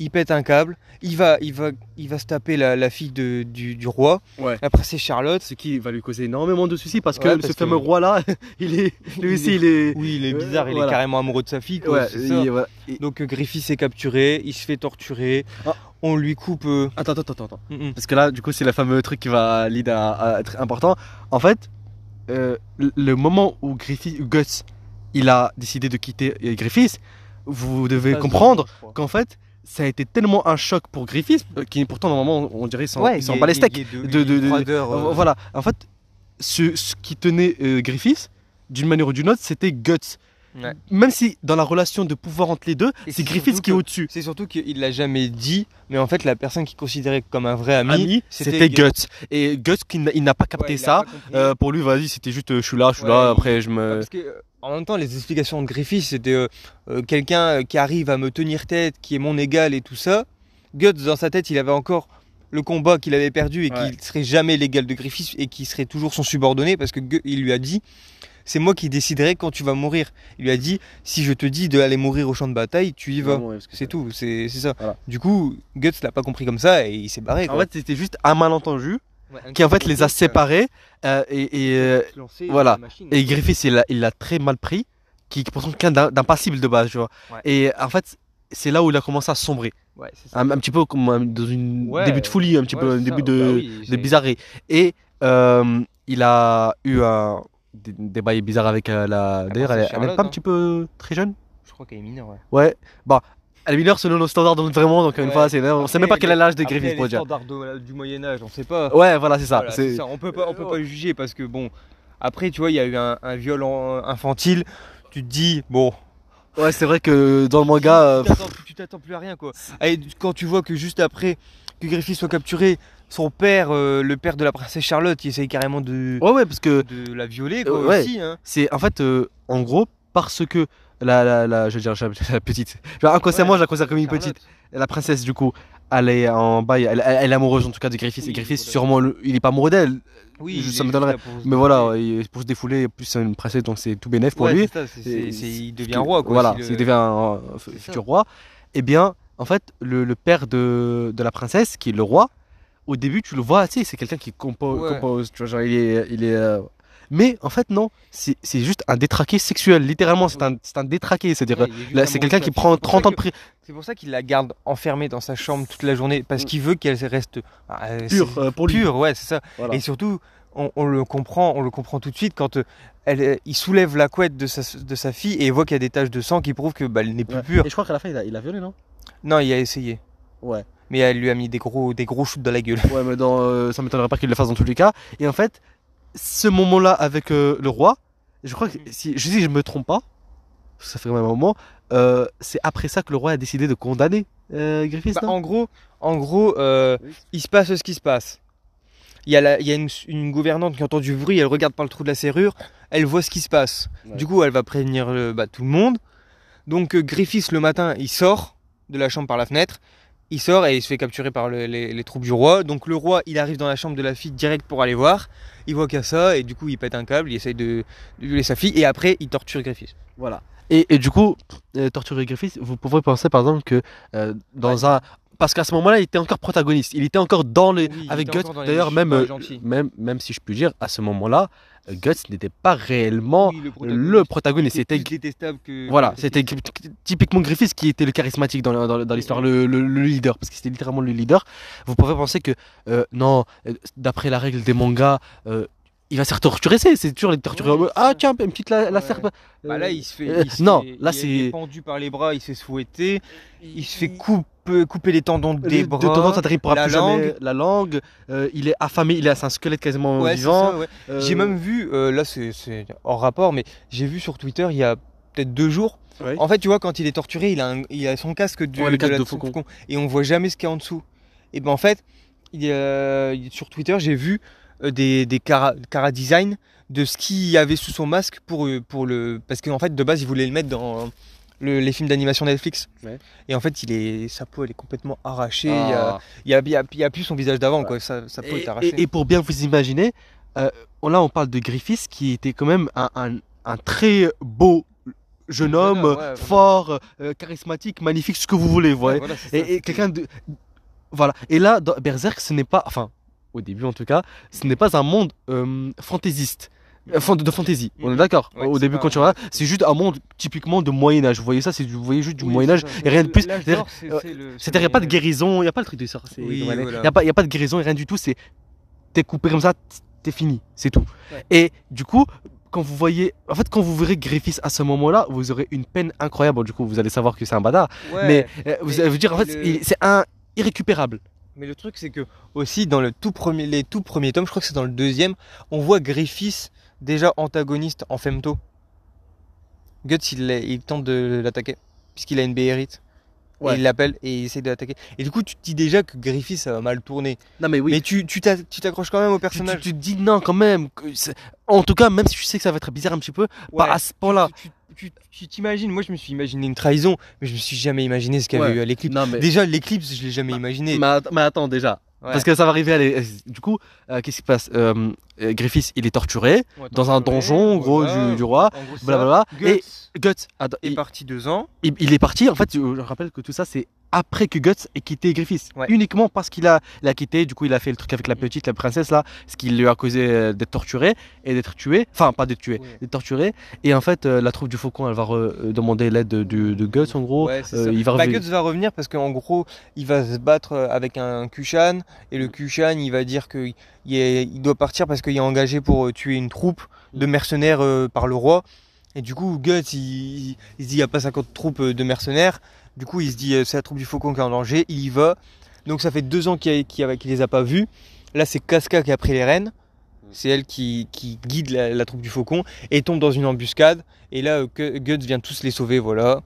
Il pète un câble, il va, il va, il va se taper la, la fille de, du, du roi. Ouais. Après c'est Charlotte. Ce qui va lui causer énormément de soucis parce que Ouais, ce fameux roi-là, il est. Lui aussi, il est. Oui, il est Euh, bizarre, il voilà. est carrément amoureux de sa fille. quoi, Ouais, c'est ça. il- voilà. Et- Donc Griffith est capturé, il se fait torturer, Ah. on lui coupe. euh, Attends, attends, attends, attends. mm, mm. Parce que là, du coup, c'est le fameux truc qui va lead à, à être important. En fait, euh, le- moment où Griffith, Guts, il a décidé de quitter Griffith, vous devez comprendre qu'en fait, ça a été tellement un choc pour Griffith, euh, qui pourtant, normalement, on dirait, s'en Ouais, bat les steaks. de- de- de- une de- froideur, Euh, Voilà, en fait, ce, ce qui tenait euh, Griffith, d'une manière ou d'une autre, c'était Guts. Ouais. Même si dans la relation de pouvoir entre les deux, c'est c'est Griffith surtout qui est au-dessus. C'est surtout qu'il l'a jamais dit, mais en fait la personne qu'il considérait comme un vrai ami, Ami, c'était Guts. Et Guts, qui il n'a pas capté ça. pas. Euh, pour lui, vas-y, c'était juste, euh, je suis là, je suis Ouais, là, après je me. Parce que, euh, en même temps, les explications de Griffith, c'était euh, euh, quelqu'un qui arrive à me tenir tête, qui est mon égal et tout ça. Guts, dans sa tête, il avait encore le combat qu'il avait perdu et Ouais. qu'il serait jamais l'égal de Griffith et qui serait toujours son subordonné parce que il lui a dit c'est moi qui déciderai quand tu vas mourir. Il lui a dit si je te dis d'aller mourir au champ de bataille, tu y vas. Ouais, C'est tout, c'est ça. Voilà. Du coup, Guts l'a pas compris comme ça et il s'est barré. En quoi. fait, c'était juste un malentendu Ouais, un qui en fait les a euh, séparés. euh, et, et, euh, voilà. machine. et Griffith, il l'a très mal pris, qui est pourtant quelqu'un d'impassible de base, tu vois. Ouais. Et en fait, c'est là où il a commencé à sombrer. Ouais, c'est ça. Un, un petit peu comme dans une Ouais. début de folie, un petit Ouais, peu un début ça. de, Bah oui, de bizarrerie. Et euh, il a eu un des, des bails bizarres avec euh, la. D'ailleurs, elle, est- elle est Charlotte, pas un hein. petit peu très jeune? Je crois qu'elle est mineure, ouais. Ouais. Bon, elle est mineure selon nos standards, donc vraiment, donc une Ouais. fois, c'est, on sait même pas quel est l'âge de Après, Griffith les pour dire. standards de- du Moyen Âge, on sait pas. Ouais, voilà, c'est ça. Voilà. On peut pas, on peut Euh, pas le juger parce que bon. Après, tu vois, il y a eu un, un viol infantile. Tu te dis, bon, Ouais, c'est vrai que dans le manga. euh, tu t'attends- tu t'attends plus à rien quoi. Et quand tu vois que juste après que Griffith soit capturé, son père, euh, le père de la princesse Charlotte, il essaye carrément de, Ouais, ouais, parce que de la violer quoi Euh, ouais. aussi. Hein. c'est en fait, euh, en gros, parce que la, la, la, je veux dire, la, la petite. Genre, inconsciemment, je la considère comme une Charlotte. petite. La princesse, du coup, elle est en bail, elle, elle- elle est amoureuse en tout cas de Griffith. Oui, et Griffith, voilà. sûrement, le- il est pas amoureux d'elle. Oui, Je- il ça me donnerait- Mais voilà, il- pour se défouler, plus c'est une princesse, donc c'est tout bénef pour lui. c'est ça, c'est- il devient roi quoi. Voilà, si le- s'il devient un, futur roi. Eh bien, en fait, le, le père de, de la princesse, qui est le roi, au début, tu le vois, tu sais, c'est quelqu'un qui compo- Ouais. compose, tu vois, genre, il est. Il est euh, Mais en fait, non, c'est juste un détraqué sexuel, littéralement, c'est un, un détraqué, c'est-à-dire. Ouais, là, c'est quelqu'un qui prend C'est pour 30 ça ans de prison. C'est pour ça qu'il la garde enfermée dans sa chambre toute la journée parce qu'il veut qu'elle reste ah, euh, Pur, c'est- euh, pour lui. Pure, ouais, c'est ça. Voilà. Et surtout, on, on le comprend, on le comprend tout de suite quand euh, elle, euh, il soulève la couette de sa, de sa fille et voit qu'il y a des taches de sang qui prouvent que bah, elle n'est plus Ouais. pure. Et je crois qu'à la fin, il a, il a violé, non? Non, il a essayé, Ouais. Mais elle lui a mis des gros, des gros shoots dans la gueule. Ouais, mais dans, euh, ça m'étonnerait pas qu'il le fasse dans tous les cas. Et en fait, ce moment-là avec euh, le roi, je crois que si je, si je me trompe pas, ça fait quand même un moment, euh, c'est après ça que le roi a décidé de condamner euh, Griffith, Bah, en gros, en gros, euh, Oui. il se passe ce qui se passe. il y a, la- il y a une, une gouvernante qui entend du bruit, elle regarde par le trou de la serrure, elle voit ce qui se passe. Ouais. Du coup, elle va prévenir euh, bah, tout le monde. Donc euh, Griffiths le matin, il sort de la chambre par la fenêtre. Il sort et il se fait capturer par le- les, les troupes du roi. Donc le roi, il arrive dans la chambre de la fille direct pour aller voir. Il voit qu'il y a ça et du coup il pète un câble, il essaye de, de violer sa fille et après il torture Griffiths. Voilà. Et, et du coup, euh, torturer Griffith, vous pouvez penser par exemple que euh, dans un. Parce qu'à ce moment-là, il était encore protagoniste. Il était encore dans les. Oui, avec Guts. D'ailleurs, même, euh, même, même si je puis dire, à ce moment-là, euh, Guts n'était pas réellement Oui, le protagoniste. C'était. détestable que. Voilà, c'était typiquement Griffith qui était le charismatique dans, dans, l'histoire, le, le- le leader, parce que c'était littéralement le leader. Vous pouvez penser que, euh, non, euh, d'après la règle des mangas, euh, il va se faire torturer, c'est toujours les torturer. Ouais, en ah ça. tiens, une petite la, la Ouais. serpe. Bah là, il se fait. euh, il se non, fait- là, c'est- il est pendu par les bras, il se fait fouetter, il se fait couper, couper les tendons des de bras. en temps, il pourra la plus jamais langue. la langue. euh, il est affamé, il est un squelette quasiment Ouais, vivant. ça, euh, J'ai même vu, euh, là c'est hors rapport, mais j'ai vu sur Twitter il y a peut-être deux jours. En fait, tu vois, quand il est torturé, il a, un- il a son casque de, Ouais, le casque de soupe faucon. et on voit jamais ce qu'il y a en dessous. Et ben en fait, il sur Twitter, j'ai vu euh, des, des cara, cara design de ce qu'il y avait sous son masque pour, euh, pour le. Parce qu'en fait, de base, il voulait le mettre dans le- les films d'animation Netflix. Ouais. Et en fait, il est, sa peau, elle est complètement arrachée. Il y a- Ah. il y a, il y a- il y a plus son visage d'avant, quoi. Sa, sa peau Et, est arrachée. et- et pour bien vous imaginer, euh, là on parle de Griffiths qui était quand même un, un- un très beau jeune homme, ouais, fort, euh, charismatique, magnifique, ce que vous voulez, vous voyez. voilà, Et, et quelqu'un de. Voilà. Et là, dans Berserk, ce n'est pas. Enfin, au début en tout cas, ce n'est pas un monde euh, fantaisiste. euh, fan- de fantasy, on est d'accord. Ouais, Au début, quand tu regardes, c'est juste un monde typiquement de Moyen Âge. Vous voyez ça, c'est du, vous voyez juste du Oui, Moyen Âge c'est ça. et rien de plus. C'est-à-dire, euh, C'est-à-dire, il n'y a pas de guérison, il n'y a pas le truc de ça. Oui. Il voilà. n'y a, pas- y a pas de guérison et rien du tout. C'est t'es coupé comme ça, t'es fini, c'est tout. Ouais. Et du coup, quand vous voyez, en fait, quand vous verrez Griffiths à ce moment-là, vous aurez une peine incroyable. Bon, du coup, vous allez savoir que c'est un bâtard. Ouais. Mais euh, vous allez vous dire, en fait, le- c'est un irrécupérable. Mais le truc, c'est que aussi dans le tout premier, les tout premiers tomes, je crois que c'est dans le deuxième, on voit Griffiths déjà antagoniste en Femto. Guts, il, il tente de l'attaquer, puisqu'il a une béhérite. Ouais. Et il l'appelle et il essaie de l'attaquer. Et du coup, tu te dis déjà que Griffiths, ça va mal tourner. Non, mais oui. Mais tu tu t'a- tu t'accroches quand même au tu, tu- personnage. tu te dis non, quand même. que En tout cas, même si je sais que ça va être bizarre un petit peu, pas à ce point-là. Tu- tu- Tu t'imagines, moi je me suis imaginé une trahison, mais je me suis jamais imaginé ce qu'il y avait Ouais. eu à l'éclipse. Mais. Déjà, l'éclipse, je l'ai jamais imaginé. Mais, att- mais attends, déjà. Ouais. Parce que ça va arriver à les- Du coup, euh, qu'est-ce qui se passe Euh, euh, Griffiths, il est torturé Ouais, dans un donjon, gros, voilà. du, du roi. Gros, Blablabla. ça. Et Guts Guts, est il, parti deux ans. il- il est parti. En fait, je rappelle que tout ça, c'est après que Guts ait quitté Griffiths. Ouais. Uniquement parce qu'il a, il a quitté. Du coup, il a fait le truc avec la petite, la princesse là, ce qui lui a causé euh, d'être torturé et d'être tué. Enfin, pas d'être tué, Ouais. d'être torturé. Et en fait, euh, la troupe du faucon, elle va euh, demander l'aide de, de- de Guts en gros. Ouais, Euh, il va Bah, revenir. Guts va revenir parce qu'en gros, il va se battre avec un Kushan et le Kushan, il va dire qu'il il doit partir parce qu'il est engagé pour tuer une troupe de mercenaires euh, par le roi. Et du coup, Guts, il, il se dit il n'y a pas 50 troupes de mercenaires. Du coup, il se dit euh, c'est la troupe du faucon qui est en danger. Il y va. Donc ça fait deux ans qu'il qu'il les a pas vus. Là, c'est Casca qui a pris les rênes. C'est elle qui, qui guide la, la troupe du faucon et tombe dans une embuscade. Et là, euh, Gu- Guts vient tous les sauver, voilà.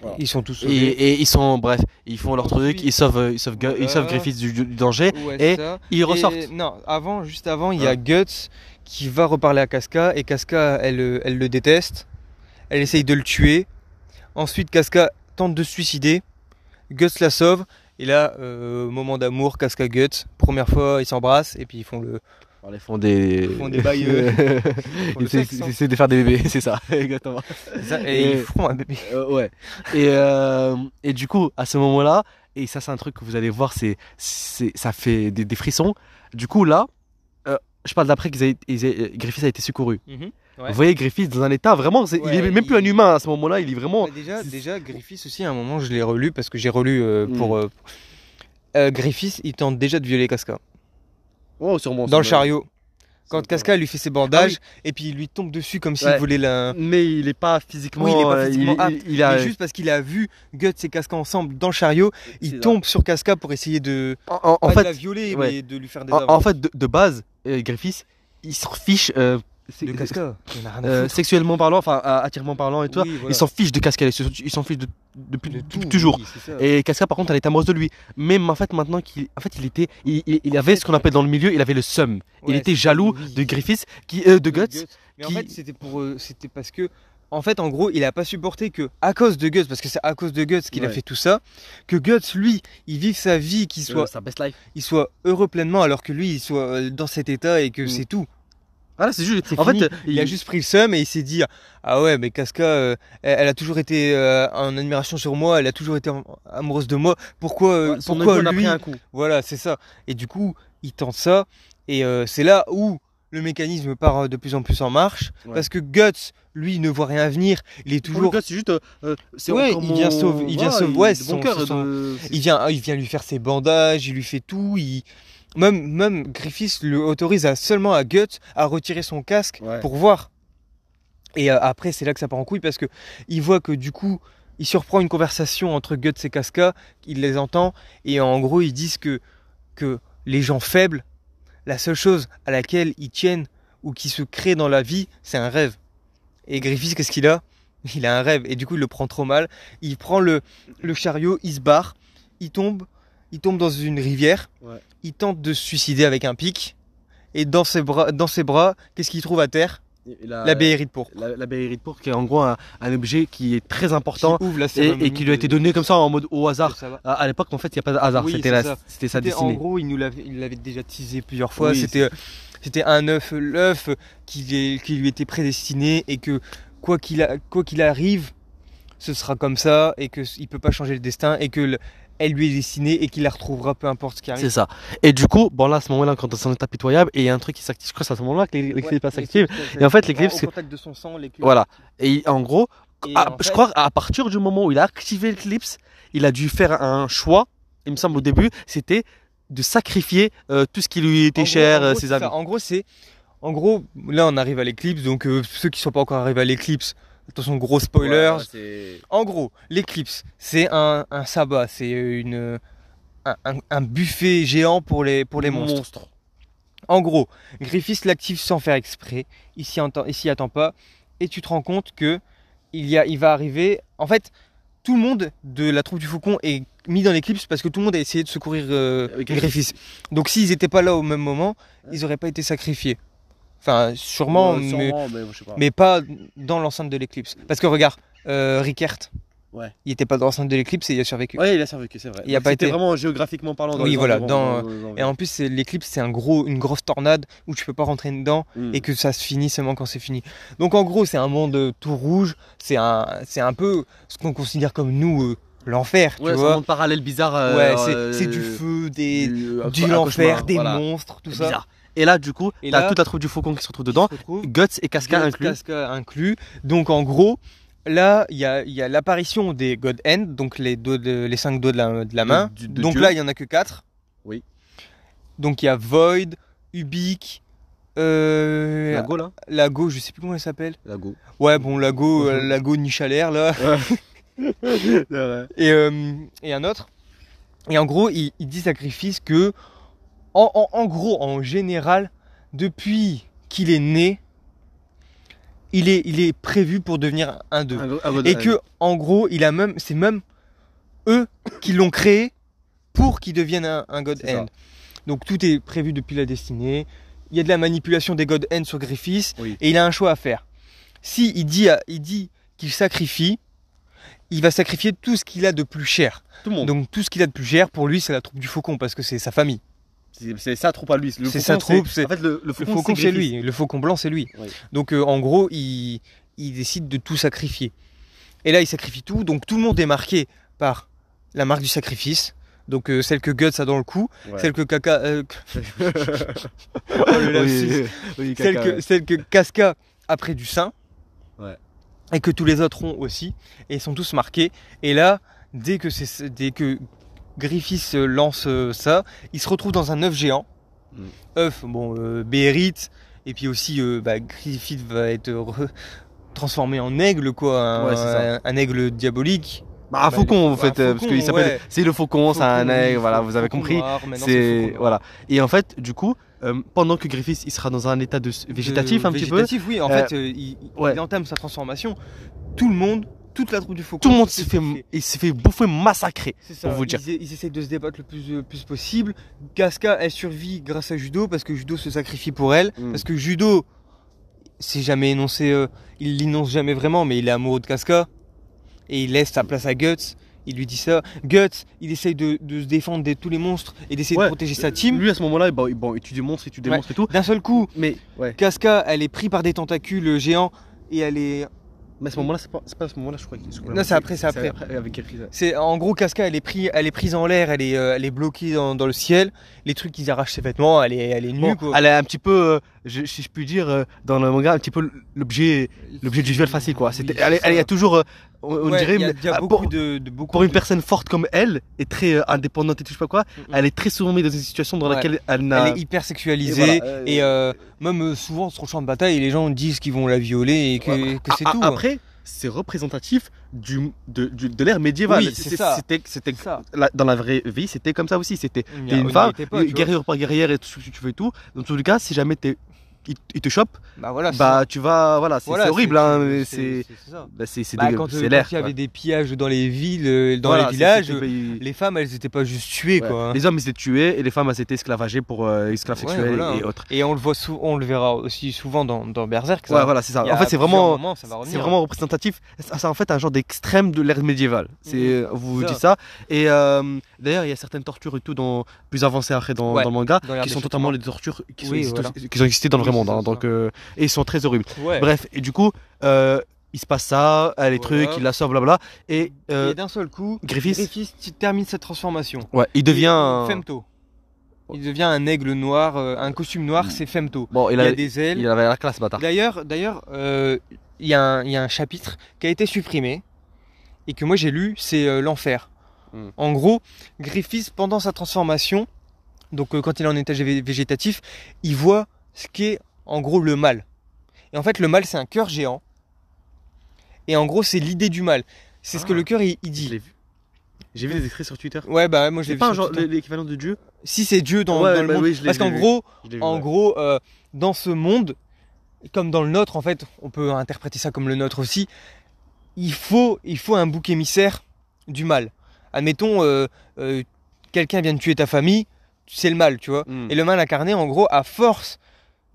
Voilà. Ils sont tous Et, sauvés. et ils sont, bref, ils font leur truc, ils sauvent, euh, ils sauvent, Gu- ils voilà. sauvent Griffiths du, du danger, Ouais, et ça. ils Et- ressortent. non, avant, juste avant, il y a. Guts qui va reparler à Casca et Casca, elle, elle le déteste. Elle essaye de le tuer. Ensuite, Casca tente de se suicider. Guts la sauve. Et là, euh, moment d'amour, Casca Guts. Première fois, ils s'embrassent et puis ils font le. Alors, ils font des. Ils font des bails, euh, font essaient de faire des bébés, c'est ça, exactement. ça, et Et- ils feront un bébé. Euh, ouais. Et, euh, et du coup, à ce moment-là, et ça, c'est un truc que vous allez voir, c'est, c'est, ça fait des, des frissons. Du coup, là, je parle d'après aient- Griffiths a été secouru. Ouais. Vous voyez Griffiths dans un état vraiment, il est même il- plus un humain à ce moment-là, il est vraiment. Bah, déjà, déjà, Griffiths aussi, à un moment, je l'ai relu parce que j'ai relu euh, Mm. pour. euh, euh, Griffiths, il tente déjà de violer Casca. Oh, sûrement. Dans le chariot. Quand Casca lui fait ses bandages Ah et puis il lui tombe dessus comme s'il Ouais. voulait la. Mais il est pas physiquement. Oui, il est pas euh, physiquement il- apte. il a- Mais juste parce qu'il a vu Guts et Casca ensemble dans le chariot, il ça. tombe sur Casca pour essayer de. En, pas de fait, la violer, ouais. mais de lui faire des en, en fait, de, de base, euh, Griffiths, il s'en fiche. euh, de Casca. Euh, sexuellement parlant, enfin, attirement parlant et tout. Oui, voilà. Il s'en fiche de Casca, il s'en- il s'en fiche de, tout, toujours. oui. Et Casca, par contre, elle était amoureuse de lui. Mais en fait, maintenant qu'il, en fait, il était, il, il- il avait ce qu'on appelle dans le milieu, il avait le seum. il était jaloux oui. de Griffiths, qui, euh, de Guts. Mais en fait, c'était pour, euh, c'était parce que, en fait, en gros, il a pas supporté que, à cause de Guts, parce que c'est à cause de Guts qu'il a fait tout ça, que Guts, lui, il vive sa vie, qu'il soit, sa best life. il soit heureux pleinement, alors que lui, il soit dans cet état et que Mm. c'est tout. Voilà, c'est juste. En fini. fait, il, a juste pris le seum et il s'est dit, ah ouais, mais Casca, euh, elle, elle a toujours été euh, en admiration sur moi, elle a toujours été am- amoureuse de moi. Pourquoi, euh, Ouais, son pourquoi en a lui pris un coup. Voilà, c'est ça. Et du coup, il tente ça. Et euh, c'est là où le mécanisme part euh, de plus en plus en marche. Ouais. Parce que Guts, lui, ne voit rien venir. Il est toujours. gars, c'est juste. euh, euh, c'est Ouais, il vient sauver- il vient sauver- ouais, Il vient, il vient lui faire ses bandages, il lui fait tout. Il... Même, même Griffiths le autorise à, seulement à Guts à retirer son casque Ouais. pour voir. Et euh, après, c'est là que ça part en couille parce que il voit que du coup, il surprend une conversation entre Guts et Casca, il les entend, et en gros, ils disent que, que les gens faibles, la seule chose à laquelle ils tiennent ou qui se crée dans la vie, c'est un rêve. Et Griffiths, qu'est-ce qu'il a? Il a un rêve, et du coup, il le prend trop mal. Il prend le, le chariot, il se barre, il tombe, il tombe dans une rivière, Ouais. il tente de se suicider avec un pic, et dans ses bras, dans ses bras qu'est-ce qu'il trouve à terre? La- de pourpre. La, de pourpre, qui est en gros un, un objet qui est très important Qui et, et qui lui a été donné comme ça en mode au hasard. À, à l'époque, en fait, il n'y a pas de hasard. Oui, c'était sa C'était- En destinée. gros, il nous l'avait, déjà teasé plusieurs fois. Oui, c'était, c'était un œuf, l'œuf qui, lui était prédestiné et que quoi qu'il, qu'il arrive, ce sera comme ça et que s- il peut pas changer le destin et que le- elle lui est destinée et qu'il la retrouvera peu importe ce qui C'est arrive. ça. Et du coup, bon là, à ce moment-là, quand on s'en est impitoyable, et il y a un truc qui s'active, je crois que c'est à ce moment-là que l'éclipse Ouais, s'active. Et en fait, c'est- l'éclipse, au c'est- contact de son sang, l'éclipse. Voilà. Et en gros, à- en je crois à partir du moment où il a activé l'éclipse, il a dû faire un choix, il me semble au début, c'était de sacrifier euh, tout ce qui lui était En gros- cher, en euh, gros, ses c'est amis. ça. En gros, c'est. En gros, là, on arrive à l'éclipse. Donc, euh, ceux qui sont pas encore arrivés à l'éclipse, attention, gros spoilers. En gros, l'éclipse, c'est un, un sabbat, c'est une, un, un- un buffet géant pour les, pour les monstres. En gros, Griffiths l'active sans faire exprès, il s'y attend pas, et tu te rends compte que il, y a, il va arriver. En fait, tout le monde de la troupe du Faucon est mis dans l'éclipse parce que tout le monde a essayé de secourir euh, Avec Griffiths. Donc, s'ils n'étaient pas là au même moment, ils n'auraient pas été sacrifiés. Enfin, sûrement, Ouais, mais, sûrement, mais je sais pas. mais pas dans l'enceinte de l'éclipse. Parce que regarde, euh, Rickert, Ouais. il était pas dans l'enceinte de l'éclipse et il a survécu. Ouais, il a survécu, c'est vrai. Il a Donc, pas c'était été- vraiment géographiquement parlant. Dans Oui, voilà, dans- dans. Et en plus, l'éclipse, c'est un gros, une grosse tornade où tu peux pas rentrer dedans Mm. et que ça se finit seulement quand c'est fini. Donc en gros, c'est un monde euh, tout rouge. C'est un, c'est un peu ce qu'on considère comme nous euh, l'enfer, Ouais, tu c'est un vois. monde parallèle bizarre. euh, ouais, c'est, euh, du feu, des, du, euh, du l'enfer, des voilà. monstres, tout ça. bizarre. Et là, du coup, t'as là- toute la troupe du faucon qui se retrouve dedans, Qui se retrouve. Guts et Casca Guts, inclus. Casca inclus. Donc en gros, là, il y a, il y a l'apparition des God Hand, donc les, de- les cinq doigts de la, de la main. de donc Dieu. là, il y en a que quatre. Oui. Donc il y a Void, Ubik, euh, La go là Lago, je sais plus comment elle s'appelle. La go. Ouais, bon, Lago, euh, Mhm. Lago Nichalaire, là. Ouais. Et, euh, et un autre. Et en gros, il, il dit sacrifice que, en, en- en gros, en général, depuis qu'il est né, il est, il est prévu pour devenir un d'eux. Et que, en gros, il a même, c'est même eux qui l'ont créé pour qu'il devienne un, un God ça. Hand. Donc tout est prévu depuis la destinée. Il y a de la manipulation des God Hand sur Griffiths Oui. et il a un choix à faire. Si il dit, à- il dit qu'il sacrifie, il va sacrifier tout ce qu'il a de plus cher. Tout le monde. Donc tout ce qu'il a de plus cher pour lui, c'est la troupe du faucon parce que c'est sa famille. C'est sa troupe à lui. C'est sa troupe, c'est- En fait, le, faucon, faucon, c'est lui. Le faucon blanc, c'est lui. Oui. Donc euh, en gros, il, il décide de tout sacrifier. Et là, il sacrifie tout. Donc tout le monde est marqué par la marque du sacrifice. Donc euh, celle que Guts a dans le cou, Ouais. celle que Kaka, euh, Oh, le lapsus. oui, oui, celle caca, que, celle que Casca a près du sein. Ouais. Et que tous les autres ont aussi. Et ils sont tous marqués. Et là, dès que, c'est, dès que Griffiths euh, lance euh, ça, il se retrouve dans un œuf géant. Mm. œuf, bon, euh, et puis aussi euh, bah, Griffith va être re- transformé en aigle, quoi, un, Ouais, c'est ça. un- un aigle diabolique. Bah, un Bah, faucon, en fait, euh, parce faucon, qu'il s'appelle. ouais. C'est le faucon, c'est un Faucon, aigle, voilà, faucon vous avez compris. C'est faucon voilà. Et en fait, du coup, euh, pendant que Griffiths il sera dans un état de végétatif De- un petit peu, végétatif, oui, en Euh, fait, euh, il, entame sa transformation. Tout le monde toute la troupe du Faucon. Tout le monde s'est fait, kiffé. il s'est fait bouffer, massacrer. C'est ça. pour vous dire. Ils, ils essayent de se débattre le plus, le plus possible. Casca, elle survit grâce à Judo parce que Judo se sacrifie pour elle. Mm. Parce que Judo, c'est jamais énoncé, euh, il l'énonce jamais vraiment, mais il est amoureux de Casca. Et il laisse sa place à Guts. Il lui dit ça. Guts, il essaye de, de se défendre de tous les monstres et d'essayer Ouais. de protéger sa team. Lui à ce moment-là, bon, bon, tu démonstres et tu démonstres et tout. D'un seul coup, Mais ouais. Casca, elle est prise par des tentacules géants et elle est. Mais à ce moment-là, c'est pas, c'est pas à ce moment-là, je crois. qu'il- Non, c'est après, c'est après. avec. C'est en gros Casca, elle est prise, elle est prise en l'air, elle est, euh, elle est bloquée dans, dans le ciel. Les trucs qu'ils arrachent ses vêtements, elle est, elle est nue Bon, quoi. elle est un petit peu, euh, je- si je puis dire, euh, dans le manga, un petit peu l'objet, l'objet du visuel facile quoi. C'était, elle, il y a toujours, euh, on, Ouais, dirait, il y a, mais, il y a beaucoup pour, de, de beaucoup pour une de- personne forte comme elle, et très euh, indépendante et tout je sais pas quoi, Mm, elle est très souvent mise dans une situation dans Ouais. laquelle elle n'a. Elle est hyper sexualisée Et voilà, euh, euh, même euh, souvent sur le champ de bataille, les gens disent qu'ils vont la violer et que, Ouais. que c'est tout. hein. Après, c'est représentatif du, de, du- de l'ère médiévale. Oui, c'est ça. C'était, c'était, dans la vraie vie, c'était comme ça aussi. C'était une femme, tu guerrière par guerrière et tout ce que tu fais et tout. Dans tous les cas, si jamais t'es, il, te chope, Bah voilà. c'est- bah tu vas, voilà, c'est voilà, c'est horrible, c'est- hein, c'est- c'est, c'est- c'est bah, c'est, c'est Bah, quand, euh, c'est quand il y avait des pillages dans les villes, euh, dans Voilà, les c'est- villages, euh, les femmes elles étaient pas juste tuées ouais. quoi. hein. Les hommes ils étaient tués et les femmes elles étaient esclavagées pour euh, esclaves Ouais, sexuels et autres. Et on le voit on le verra aussi souvent dans, dans Berserk. ça. Ouais, voilà, c'est ça. En fait, c'est vraiment, c'est vraiment représentatif. C'est c'est en fait un genre d'extrême de l'ère médiévale. C'est, Mhm. vous vous Ça. dites ça. Et euh, d'ailleurs, il y a certaines tortures et tout dans, plus avancées après dans, le manga, qui sont totalement les tortures qui, ont existé dans le c'est monde. hein. donc, euh, et ils sont très horribles. Ouais. Bref, et du coup, euh, il se passe ça, les Voilà. trucs, il la sauve, blablabla. Et euh, Et d'un seul coup, Griffiths, Griffiths t- termine sa transformation. ouais, il devient. un- Femto. Il devient un aigle noir, un costume noir, c'est Femto. Bon, il, Il, a, a des ailes. il avait la classe, bâtard. D'ailleurs, d'ailleurs, il y, a un- il y a un chapitre qui a été supprimé et que moi j'ai lu, c'est l'enfer. Hmm. En gros, Griffiths pendant sa transformation, donc euh, quand il est en état vé- végétatif, il voit ce qu'est en gros le mal. Et en fait, le mal c'est un cœur géant. Et en gros, c'est l'idée du mal. C'est ce que Ah. le cœur il, il dit. J'ai vu des extraits sur Twitter. Ouais, bah moi je l'ai C'est vu pas un genre Twitter. l'équivalent de Dieu Si c'est Dieu dans, Ouais, dans le bah monde. oui, Parce qu'en gros, vu, En ouais. gros, euh, dans ce monde, comme dans le nôtre, en fait, on peut interpréter ça comme le nôtre aussi, il faut, il faut un bouc émissaire du mal. Admettons, euh, euh, quelqu'un vient de tuer ta famille, c'est le mal, tu vois. Mm. Et le mal incarné, en gros, à force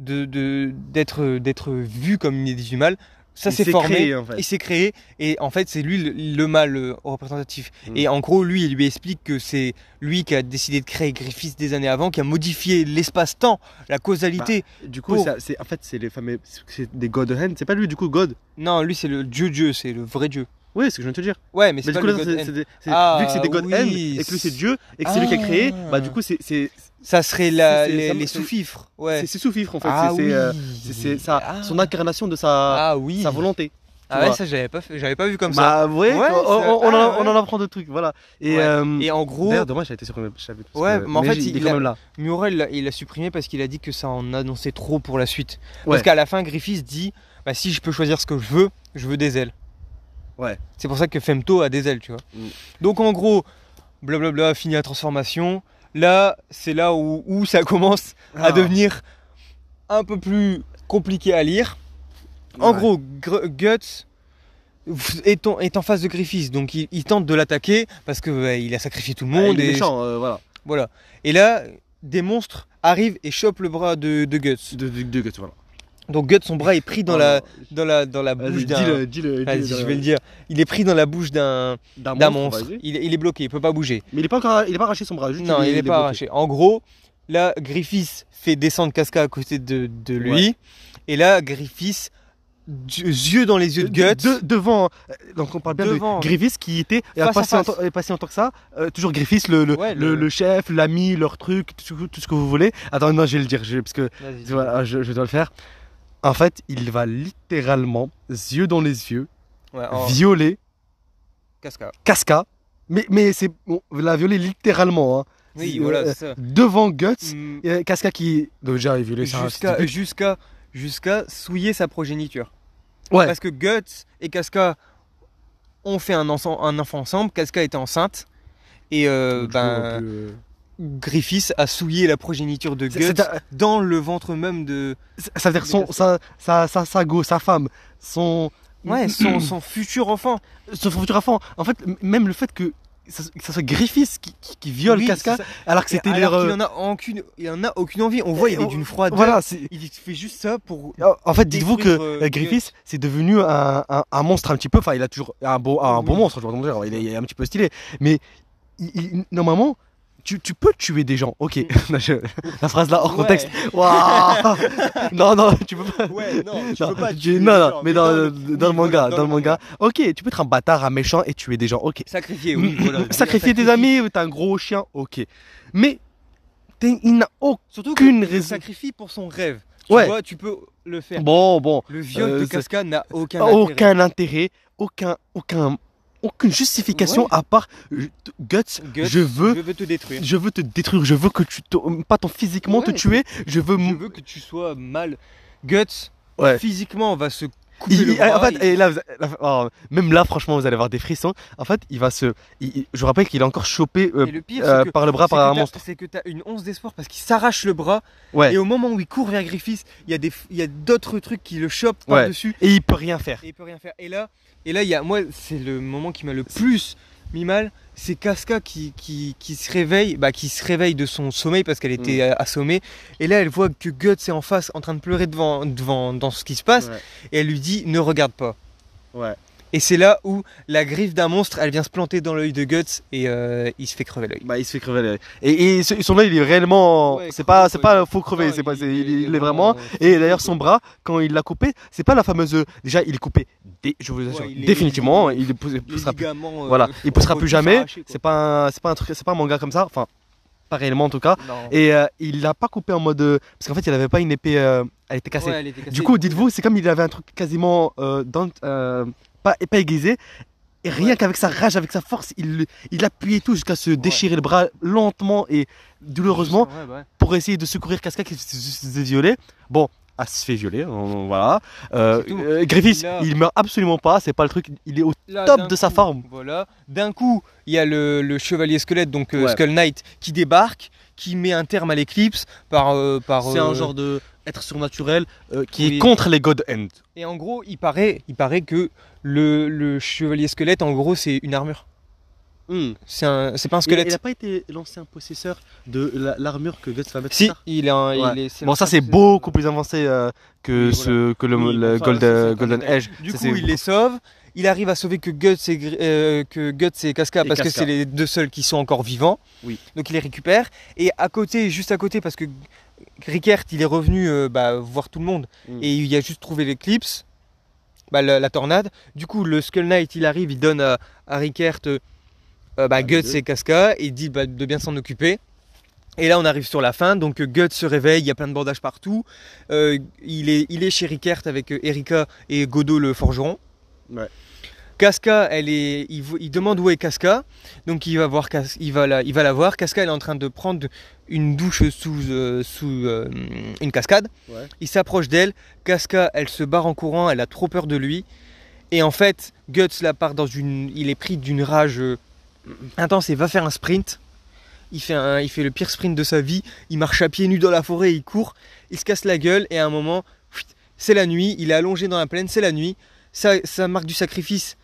de d'être d'être vu comme une idée du mal, ça s'est formé, créé, en fait. il s'est créé, et en fait, c'est lui le, le mal euh, représentatif. Mm. Et en gros, lui, il lui explique que c'est lui qui a décidé de créer Griffiths des années avant, qui a modifié l'espace-temps, la causalité. Du coup, pour- c'est en fait c'est les fameux c'est des God Hand, c'est pas lui du coup God? Non, lui, c'est le dieu Dieu, c'est le vrai Dieu. Oui, c'est ce que je viens de te dire. Ouais, mais c'est pas coup, le God Hand. des- Ah, vu que c'est des God oui, Hand et que lui c'est Dieu et que c'est lui qui a créé, Ah. bah du coup c'est c'est Ça serait la, les, ça- sous-fifres. Ouais. c'est c'est sous-fifre en fait. Ah c'est oui. euh, Ah. son incarnation de sa Ah oui. sa volonté. Ah vois. ouais, ça j'avais pas fait, j'avais pas vu comme ça. Bah ouais, Ouais, on, ça- en, on en apprend de trucs, voilà. Et, Ouais. euh, Et en gros, d'ailleurs dommage, j'ai été parce Ouais, que- mais en fait, il, il est quand a- même là. Murel, il a- il a supprimé parce qu'il a dit que ça en annonçait trop pour la suite. Ouais. Parce qu'à la fin, Griffiths dit bah, si je peux choisir ce que je veux, je veux des ailes. Ouais. C'est pour ça que Femto a des ailes, tu vois. Mm. Donc en gros, blablabla, fini la transformation. Là, c'est là où, où ça commence à Ah. devenir un peu plus compliqué à lire. En Ouais. gros, Gr- Guts est en, est en face de Griffiths, donc il, il tente de l'attaquer parce que ouais, il a sacrifié tout le Ah, monde. il est et méchant, euh, voilà. voilà. Et là, des monstres arrivent et chopent le bras de, de Guts. De, de, de, de- voilà. Donc Guts, son bras est pris dans la dans la dans la bouche d'un. dis-le, dis-le, Vas-y, je vais le dire. Il est pris dans la bouche d'un monstre, monstre. Il, est- il est bloqué, il peut pas bouger. Mais il est pas encore, il est pas arraché son bras. Juste Non, il est, pas arraché. En gros, là, Griffiths fait descendre Casca à côté de, de lui. Et là, Griffiths, yeux dans les yeux de Guts. De- devant, euh, donc on parle bien Devant. de Griffiths qui était il y a Face pas à si face. longtemps- il y a pas si longtemps que ça. euh, toujours Griffiths, le, le, Ouais, le, chef, l'ami, leur truc, tout, ce que- tout ce que vous voulez. Attends, non, je vais le dire, je- parce que voilà, je, je dois le faire. En fait, il va littéralement, yeux dans les yeux, Ouais, en- violer Casca. Casca. Mais, mais c'est bon, la violer littéralement. Hein. Oui, voilà, euh, ça. devant Guts, Mm, Casca qui. Donc, déjà, il violait. Jusqu'à souiller sa progéniture. Ouais. Parce que Guts et Casca ont fait un, enfant- un enfant ensemble. Casca était enceinte. Et euh, ben, euh, Griffiths a souillé la progéniture de Guts un- dans le ventre même de. Ça veut dire son, sa, sa, sa, sa go, sa femme, son, Ouais, son, son futur enfant. son futur enfant. En fait, même le fait que ça, que ça soit Griffiths qui, qui, qui viole Oui, Casca, alors que c'était leur. qu'il euh, en a aucune, il en a aucune envie. On voit, il est d'une froideur. Voilà. Il fait juste ça pour. En fait, dites-vous que euh, euh, Griffiths, c'est devenu un, un, un monstre un petit peu. Enfin, il a toujours un beau, un bon Oui. monstre, je dois dire. Il est, il est un petit peu stylé. Mais il- il- normalement, tu, tu peux tuer des gens. Ok. Je- la phrase là hors contexte. Waouh non, non, tu peux pas. Ouais, non, tu Non, peux pas. tu- tuer non, non, gens, mais dans, le- dans le manga, dans le manga, ok, tu peux être un bâtard, un méchant et tuer des gens, ok. Sacrifier, oui. voilà. Sacrifier tes amis, ou t'es un gros chien, ok. Mais il n'a Aucune raison. sacrifie pour son rêve. Tu Ouais. vois, tu peux le faire. Bon, bon, Le viol Euh, de c'est- Casca n'a aucun intérêt. aucun intérêt, aucun, aucun, aucune justification Ouais. à part euh, guts. Guts, je veux, je veux te détruire. je veux te détruire, je veux que tu, te, pas ton physiquement te tuer, je veux. Je veux que tu sois mal. Guts, Ouais. physiquement, on va se couper Il- le il- bras. en fait, il- et là, oh, même là, franchement, vous allez avoir des frissons. En fait, il va se. il- je vous rappelle qu'il est encore chopé euh, le pire, euh, que, par le bras c'est par que un monstre. c'est que t'as une once d'espoir parce qu'il s'arrache le bras. Ouais. Et au moment où il court vers Griffiths, il y a des, il y a d'autres trucs qui le chopent Ouais. par-dessus. Et il peut rien faire. Et il peut rien faire. Et là, et là, il y a, moi, c'est le moment qui m'a le plus mis mal. C'est Casca qui, qui, qui se réveille, bah, qui se réveille de son sommeil parce qu'elle était Mm. assommée. Et là, elle voit que Guts est en face, en train de pleurer devant, devant, dans ce qui se passe. Et elle lui dit, ne regarde pas. Ouais. Et c'est là où la griffe d'un monstre, elle vient se planter dans l'œil de Guts et euh, il se fait crever l'œil. Bah, il se fait crever l'œil. Et, et son œil, il est réellement. Ouais, c'est pas, c'est ouais. pas faux crevé. Non, c'est pas, il- il, il est vraiment. Et d'ailleurs, son bras, quand il l'a coupé, c'est pas la fameuse. Déjà, il est coupé. dé- je vous assure, Ouais, il est- définitivement. il- poussera, ligaments, euh, voilà, il poussera plus jamais. C'est pas, un, c'est pas un truc, c'est pas un manga comme ça. Enfin, pas réellement en tout cas. Non. Et euh, il l'a pas coupé en mode. euh, Parce qu'en fait, il avait pas une épée. euh, elle était cassée. Ouais, elle était cassée. Du coup, dites-vous, c'est comme il avait un truc quasiment euh, dans, euh, pas, pas aiguisé. Et rien Ouais. qu'avec sa rage, avec sa force, il, il appuyait tout jusqu'à se déchirer le bras lentement et douloureusement Ouais, bah pour essayer de secourir Casca qui se faisait violer. Bon, elle se fait violer, on- voilà. Euh, euh, Griffiths, Là- il meurt absolument pas, c'est pas le truc, il est au Là, top de sa forme. Voilà. D'un coup, il y a le, le chevalier squelette, donc euh. Skull Knight, qui débarque, qui met un terme à l'éclipse par. euh, par C'est un genre de être surnaturel euh, qui oui. est contre les God End. Et en gros, il paraît, il paraît que le, le chevalier squelette, en gros, c'est une armure. C'est un, c'est pas un squelette. il a pas été l'ancien possesseur de la- l'armure que Guts va mettre Si, il est un. il est- Bon, ça c'est beaucoup plus avancé euh, que, Oui, ce, que le, Oui, le bon, ça, Gold- ça, c'est Golden Edge. Du Ça, coup, il les sauve. Il arrive à sauver que Guts et, euh, que Guts et Casca Et parce que c'est les deux seuls qui sont encore vivants. Oui. Donc il les récupère. Et à côté, juste à côté, parce que Rickert, il est revenu euh, bah, voir tout le monde Mm. et il a juste trouvé l'éclipse, bah, la, la tornade. Du coup, le Skull Knight, il arrive, il donne à, à Rickert euh, euh, bah, Ah, Guts et Casca et il dit de bien s'en occuper. Et là, on arrive sur la fin. Donc, Guts se réveille, il y a plein de bandages partout. Euh, il, est, il est chez Rickert avec Erika et Godot le forgeron. Ouais. Casca, elle est, il, demande où est Casca, donc il va voir, il va la, il va la voir. Casca, elle est en train de prendre une douche sous, euh, sous euh, une cascade. Ouais. Il s'approche d'elle. Casca, elle se barre en courant. Elle a trop peur de lui. Et en fait, Guts la part dans une, il est pris d'une rage euh, intense et va faire un sprint. Il fait, un, il fait le pire sprint de sa vie. Il marche à pieds nus dans la forêt, il court, il se casse la gueule et à un moment, c'est la nuit. Il est allongé dans la plaine, c'est la nuit. Sa, sa marque du sacrifice,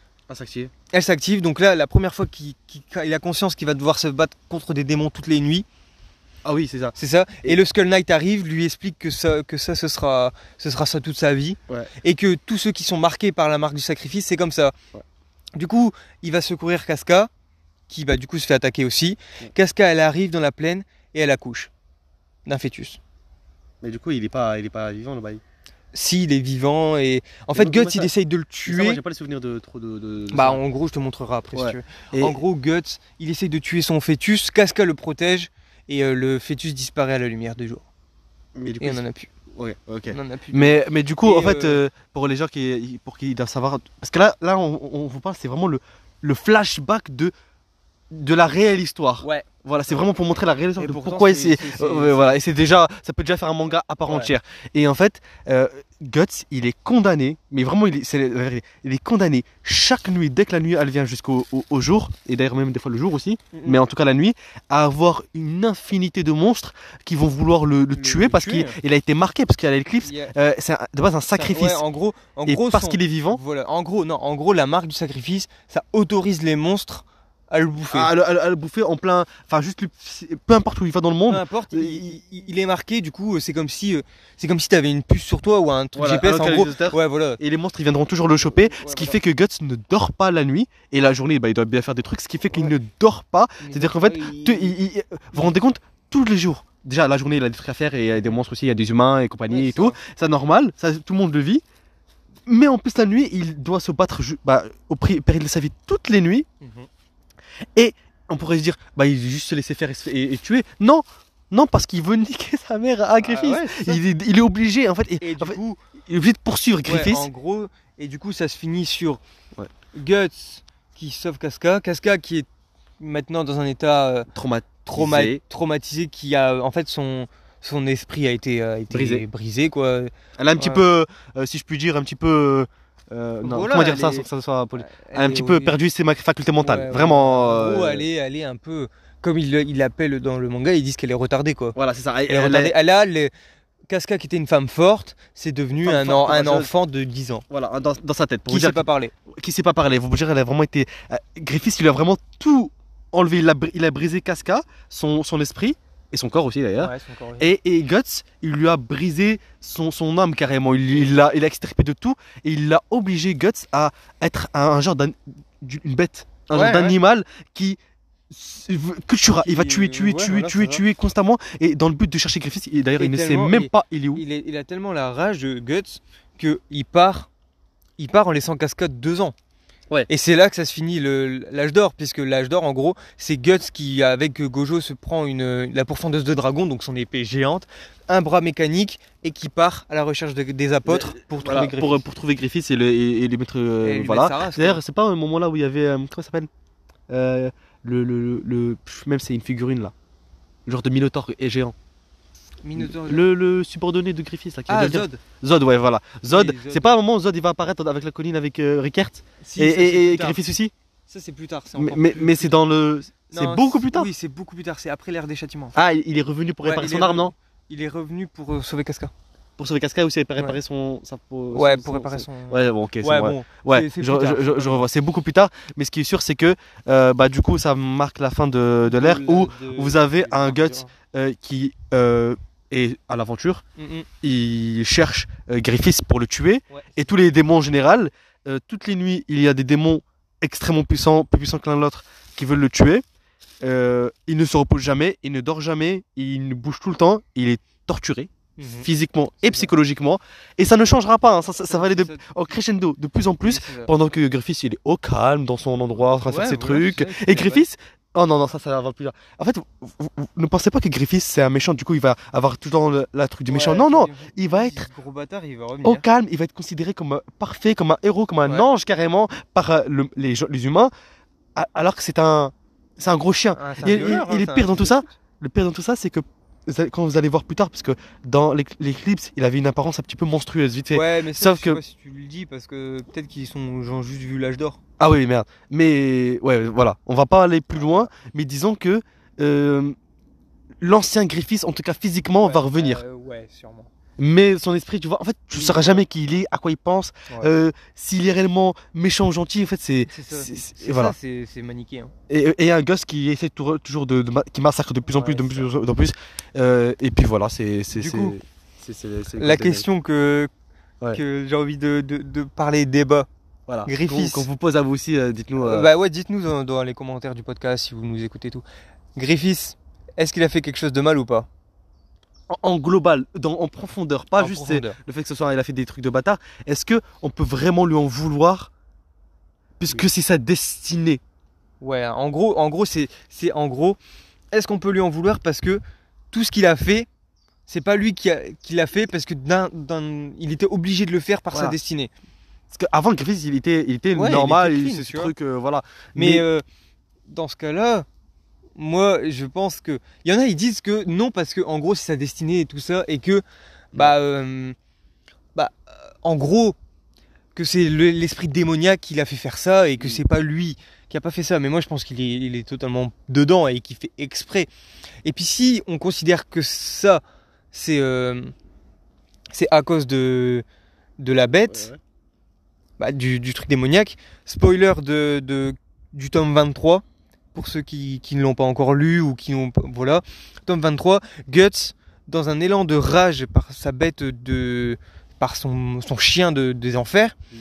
elle s'active. Donc là, la première fois qu'il qu'il a conscience qu'il va devoir se battre contre des démons toutes les nuits, Ah oui, c'est ça. c'est ça. Et, Et- le Skull Knight arrive, lui explique que ça, que ça, ce sera, ce sera ça toute sa vie. Ouais. Et que tous ceux qui sont marqués par la marque du sacrifice, c'est comme ça. Ouais. Du coup, il va secourir Casca, qui bah, du coup se fait attaquer aussi. Ouais. Casca, elle arrive dans la plaine et elle accouche d'un fœtus. Mais du coup, il est pas, il est pas vivant le bail. Si, il est vivant et en fait, Guts, il essaye de le Ça, moi, tuer. j'ai pas les souvenirs de trop de. de- de Bah, en gros, je te montrerai après si tu veux. Et- En gros, Guts, il essaye de tuer son fœtus, Casca le protège et euh, le fœtus disparaît à la lumière du jour. mais du coup, Et on en a plus. ouais. On en a plus. Mais, mais du coup, Et, en fait, euh, euh, pour les gens qui, pour qui doivent savoir, parce que là, là, on, on vous parle, c'est vraiment le, le flashback de de la réelle histoire. Ouais. Voilà, c'est vraiment pour montrer la réelle histoire Et de pourtant, pourquoi c'est- euh, voilà, et c'est déjà, ça peut déjà faire un manga à part Ouais. entière. Et en fait, euh, Guts, il est condamné, mais vraiment, il est, vérité, il est condamné chaque nuit, dès que la nuit elle vient jusqu'au au, au jour, et d'ailleurs même des fois le jour aussi, mais en tout cas la nuit, à avoir une infinité de monstres qui vont vouloir le, le Le- tuer le parce qu'il il a été marqué, parce qu'il a l'éclipse. Il y a- Euh, c'est de base un sacrifice. Ouais, en gros, en et gros, parce son- qu'il est vivant, Voilà, en gros, non, en gros, la marque du sacrifice, ça autorise les monstres à le bouffer. à, le- à le- à le bouffer en plein. Enfin, juste peu importe où il va dans le monde. Peu importe, euh, il, il- il est marqué, du coup, c'est comme si, euh, c'est comme si t'avais une puce sur toi ou un truc Voilà, GPS. un En gros, ouais, voilà. Et les monstres, ils viendront toujours le choper. ce qui voilà. fait que Guts ne dort pas la nuit. Et la journée, bah, il doit bien faire des trucs. Ce qui fait qu'il Ouais. ne dort pas. C'est-à-dire qu'en fait, il- Tu- il- il- vous vous rendez compte Tous les jours. Déjà, la journée, il a des trucs à faire. Et il y a des monstres aussi. Il y a des humains et compagnie Ouais, et tout. ça. C'est normal. Ça, tout le monde le vit. Mais en plus, la nuit, il doit se battre bah, au prix- péril de sa vie toutes les nuits. Mhm. On pourrait se dire, bah, il juste se laisser faire et, et- et tuer. Non non, parce qu'il veut niquer sa mère à Griffith. Ah ouais, ça. il, est, il est obligé, en fait. Et, Et en du fait, coup, il est obligé de poursuivre ouais, Griffith. en gros, et du coup, ça se finit sur Ouais. Guts qui sauve Casca, Casca qui est maintenant dans un état euh, Traumatisé. trauma- traumatisé, qui a en fait son son esprit a été, a été Brisé. brisé quoi. Elle a un petit peu, euh, si je puis dire, un petit peu. euh, non, Voilà, comment dire elle ça est- sans que ça soit Elle Un petit peu perdu ses facultés mentales. Ouais. Vraiment. Euh, elle est, elle est un peu comme il l'appelle dans le manga, ils disent qu'elle est retardée quoi. Voilà, c'est ça. Elle, est Elle est- Elle a les Casca qui était une femme forte, c'est devenu Femme un, forte, un enfant de 10 ans. Voilà, dans, dans sa tête. Pour Qui sait pas parler. qui sait pas parler. Vous dire, elle a vraiment été. euh, Griffiths, il lui a vraiment tout enlevé. Il a, il a brisé Casca, son, son esprit, et son corps aussi d'ailleurs. Ouais, Et, et Guts, il lui a brisé son, son âme carrément. Il l'a il a extirpé de tout. Et il l'a obligé, Guts, à être un, un genre d'une bête. Un Ouais, genre d'animal qui. Que tuera. Il va tuer, tuer, tuer, voilà, tuer, tuer constamment. Et dans le but de chercher Griffiths, et d'ailleurs, il ne sait même il- pas il est où. il, est- il a tellement la rage de Guts que il part, il part en laissant Cascade deux ans. Ouais. Et c'est là que ça se finit l'âge d'or, puisque l'âge d'or, en gros, c'est Guts qui, avec Gojo, se prend une, la pourfendeuse de dragon, donc son épée géante, un bras mécanique, et qui part à la recherche de- des apôtres pour Voilà, trouver pour, Griffith. pour trouver Griffiths et, le, et, et les mettre. euh, voilà. D'ailleurs, c'est pas un moment là où il y avait. euh, comment ça s'appelle Euh, le, le, Même c'est une figurine là. Genre de Minotaur et géant. Minotaur- Le, le subordonné de Griffiths là. Qui Ah, Zod. Zod, ouais, voilà. Zod, Oui, Zod. c'est pas un moment où Zod il va apparaître avec la colline avec euh, Rickert Si, et, ça, c'est et, et plus tard. Griffiths aussi Ça, c'est plus tard. c'est Mais, mais, plus- mais c'est dans le. C'est beaucoup plus tard Oui, c'est beaucoup plus tard. C'est après l'ère des châtiments. Ah, il est revenu pour Ouais, réparer son arme, non Il est revenu pour euh, sauver Casca. Pour sauver Casca aussi, pour réparer son. sa peau- Ouais, son- pour réparer son- son. Ouais, bon, ok, c'est Ouais, vrai. bon. Ouais, C'est- c'est je, c'est revois. C'est beaucoup plus tard, mais ce qui est sûr, c'est que euh, bah, du coup, ça marque la fin de, de l'ère où vous avez un Guts qui euh, est à l'aventure. Mm, mm. Il cherche euh, Griffiths pour le tuer. Ouais. Et tous les démons en général, euh, toutes les nuits, il y a des démons extrêmement puissants, plus puissants que l'un l'autre, qui veulent le tuer. Euh, il ne se repose jamais, il ne dort jamais, il bouge tout le temps, il est torturé Mhm. physiquement et psychologiquement. Et ça ne changera pas, hein, ça, ça- ça va aller de, en crescendo de plus en plus. Pendant que Griffiths il est au calme dans son endroit en train de faire ses trucs. Et Griffiths, oh non, non, ça, ça va plus tard. En fait, vous, vous- vous ne pensez pas que Griffiths c'est un méchant, du coup il va avoir tout le temps le- la truc du méchant. Ouais, non, non, il- il va il- être Gros bâtard, il va revenir. au calme, il va être considéré comme parfait, comme un héros, comme un Ouais. ange carrément par euh, le- les, humains, alors que c'est un, c'est un gros chien. Ah, un violeur, et hein, pire dans tout ça, le pire dans tout ça, c'est que quand vous allez voir plus tard, parce que dans l'éclipse, il avait une apparence un petit peu monstrueuse, vite fait. Ouais, mais ça, Sauf je sais que- pas si tu le dis parce que peut-être qu'ils sont genre juste vu l'âge d'or. Ah oui, merde. Mais ouais, voilà, on va pas aller plus loin, mais disons que euh, l'ancien Griffiths, en tout cas physiquement, va revenir. euh, ouais, sûrement. Mais son esprit, tu vois, en fait, tu ne sauras jamais qui il est, à quoi il pense, Ouais. euh, s'il est réellement méchant ou gentil. En fait, c'est voilà. c'est manichéen. et, et un gosse qui essaie toujours de, de qui massacre de plus en Ouais, plus, de plus en plus. Euh, et puis voilà, c'est La question que, Ouais. que j'ai envie de, de, de parler débat. voilà. Griffiths. Qu'on vous pose à vous aussi, euh, dites-nous. Bah ouais, dites-nous dans, dans les commentaires du podcast si vous nous écoutez tout. Griffiths, est-ce qu'il a fait quelque chose de mal ou pas? En, en global, dans, en profondeur, pas En juste profondeur. le fait que ce soit il a fait des trucs de bâtard. Est-ce que on peut vraiment lui en vouloir? Puisque c'est sa destinée Ouais, en gros, en gros, c'est, c'est en gros, est-ce qu'on peut lui en vouloir parce que tout ce qu'il a fait, c'est pas lui qui, a- qui l'a fait parce que d'un, d'un- il était obligé de le faire par sa destinée. Parce qu'avant Griffiths, il était, il était Ouais, il normal, était il clean, ce truc, euh, voilà. Mais, euh, dans ce cas-là, moi, je pense que. Il y en a, ils disent que non, parce que, en gros, c'est sa destinée et tout ça, et que, bah, euh, bah, euh, en gros, que c'est le- l'esprit démoniaque qui l'a fait faire ça, et que Mm. c'est pas lui qui a pas fait ça. Mais moi, je pense qu'il est, il est totalement dedans et qu'il fait exprès. Et puis, si on considère que ça, c'est, euh, c'est à cause de, de la bête, bah, du, du truc démoniaque. Spoiler de, de- du tome 23, pour ceux qui, qui ne l'ont pas encore lu ou qui pas. Voilà. Tome 23, Guts, dans un élan de rage par sa bête de. par son, son chien de, des enfers, Mm.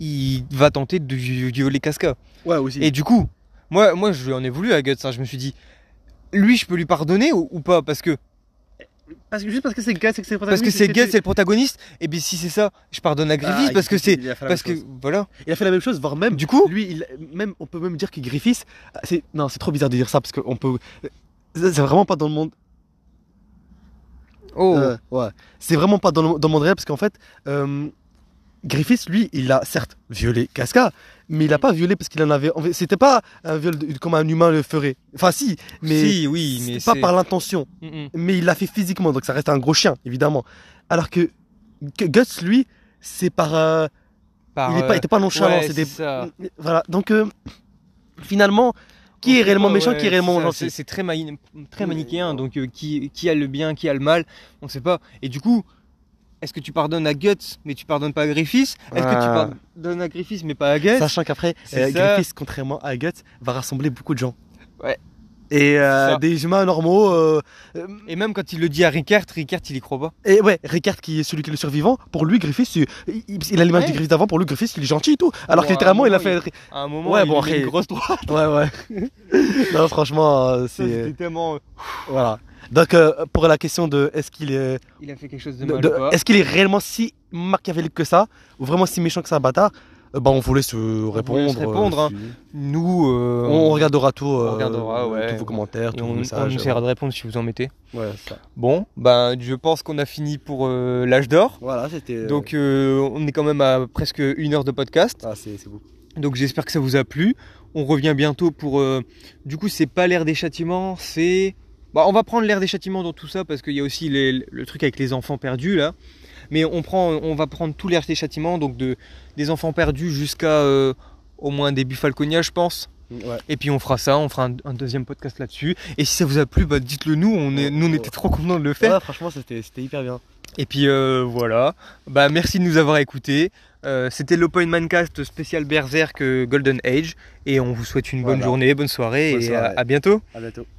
il va tenter de vi- violer Casca. Ouais, aussi. Et du coup, moi, moi je lui en ai voulu à Guts, hein. je me suis dit. Lui, je peux lui pardonner ou, ou pas? Parce que Parce que, juste parce que c'est et que c'est le parce que protagoniste, c'est que Guts, tu- c'est le protagoniste. Et bien si c'est ça, je pardonne à Griffith Ah, parce que c'est parce que chose. voilà. Il a fait la même chose, voire même. Du coup, Lui, il, même, on peut même dire que Griffiths, c'est non, c'est trop bizarre de dire ça parce qu'on peut, c'est c'est vraiment pas dans le monde. oh, euh, ouais, c'est vraiment pas dans le, dans le monde réel parce qu'en fait, euh, Griffiths, lui, il a certes violé Casca, mais il a pas violé parce qu'il en avait. C'était pas un viol de- comme un humain le ferait. Enfin, si, mais si, oui, mais pas par l'intention. Mm, mm. Mais il l'a fait physiquement, donc ça reste un gros chien, évidemment. Alors que, Guts, lui, c'est par. euh, Par, il euh, pas, nonchalant. ouais, ça. Voilà. Donc, euh, finalement, qui est réellement méchant, ouais, qui est réellement gentil? C'est très, très manichéen, donc euh, qui, qui a le bien, qui a le mal, on sait pas. Et du coup, est-ce que tu pardonnes à Guts, mais tu pardonnes pas à Griffiths Est-ce que tu Ah. pardonnes à Griffiths, mais pas à Guts Sachant qu'après, euh. Griffiths, contrairement à Guts, va rassembler beaucoup de gens. Ouais. Et euh, des humains normaux. euh, euh, Et même quand il le dit à Ricard, Ricard il y croit pas. et ouais, Ricard qui est celui qui est le survivant, pour lui, Griffiths, il, a l'image Ouais. de Griffiths d'avant, pour lui, Griffiths, il est gentil et tout. Alors Bon, que littéralement, il a fait. À un moment, Ouais, il bon, une grosse droite. Ouais, ouais. non, franchement, euh, c'est. Tellement. Voilà. Donc, pour la question de est-ce qu'il est. Il a fait quelque chose de mal est-ce qu'il est réellement si machiavélique que ça, ou vraiment si méchant que ça, un bâtard Bah, on vous laisse euh, répondre. laisse répondre, hein. si- Nous, euh, On regardera tout. on euh, regardera, ouais. Tous vos commentaires, tous vos on, on messages. essaiera de répondre si vous en mettez. Ouais, ça. Bon, ben, je pense qu'on a fini pour euh, l'âge d'or. Voilà, c'était. Donc, euh, on est quand même à presque une heure de podcast. Ah, c'est c'est beau. Donc, j'espère que ça vous a plu. On revient bientôt pour. euh, Du coup, c'est pas l'ère des châtiments, c'est. Bah, on va prendre l'ère des châtiments dans tout ça parce qu'il y a aussi les- le truc avec les enfants perdus là. Mais on, prend, on va prendre tout l'ère des châtiments, donc de, des enfants perdus jusqu'à euh, au moins début Falconia, je pense. Ouais. Et puis on fera ça, on fera un, un deuxième podcast là-dessus. Et si ça vous a plu, bah, dites-le nous. On est, nous, on était trop contents de le faire. Ouais, franchement, c'était hyper bien. Et puis euh, voilà. Bah, merci de nous avoir écoutés. Euh, C'était l'Open Mancast spécial Berserk Golden Age. Et on vous souhaite une bonne journée, bonne soirée Bonne et soirée. à- à bientôt. À bientôt.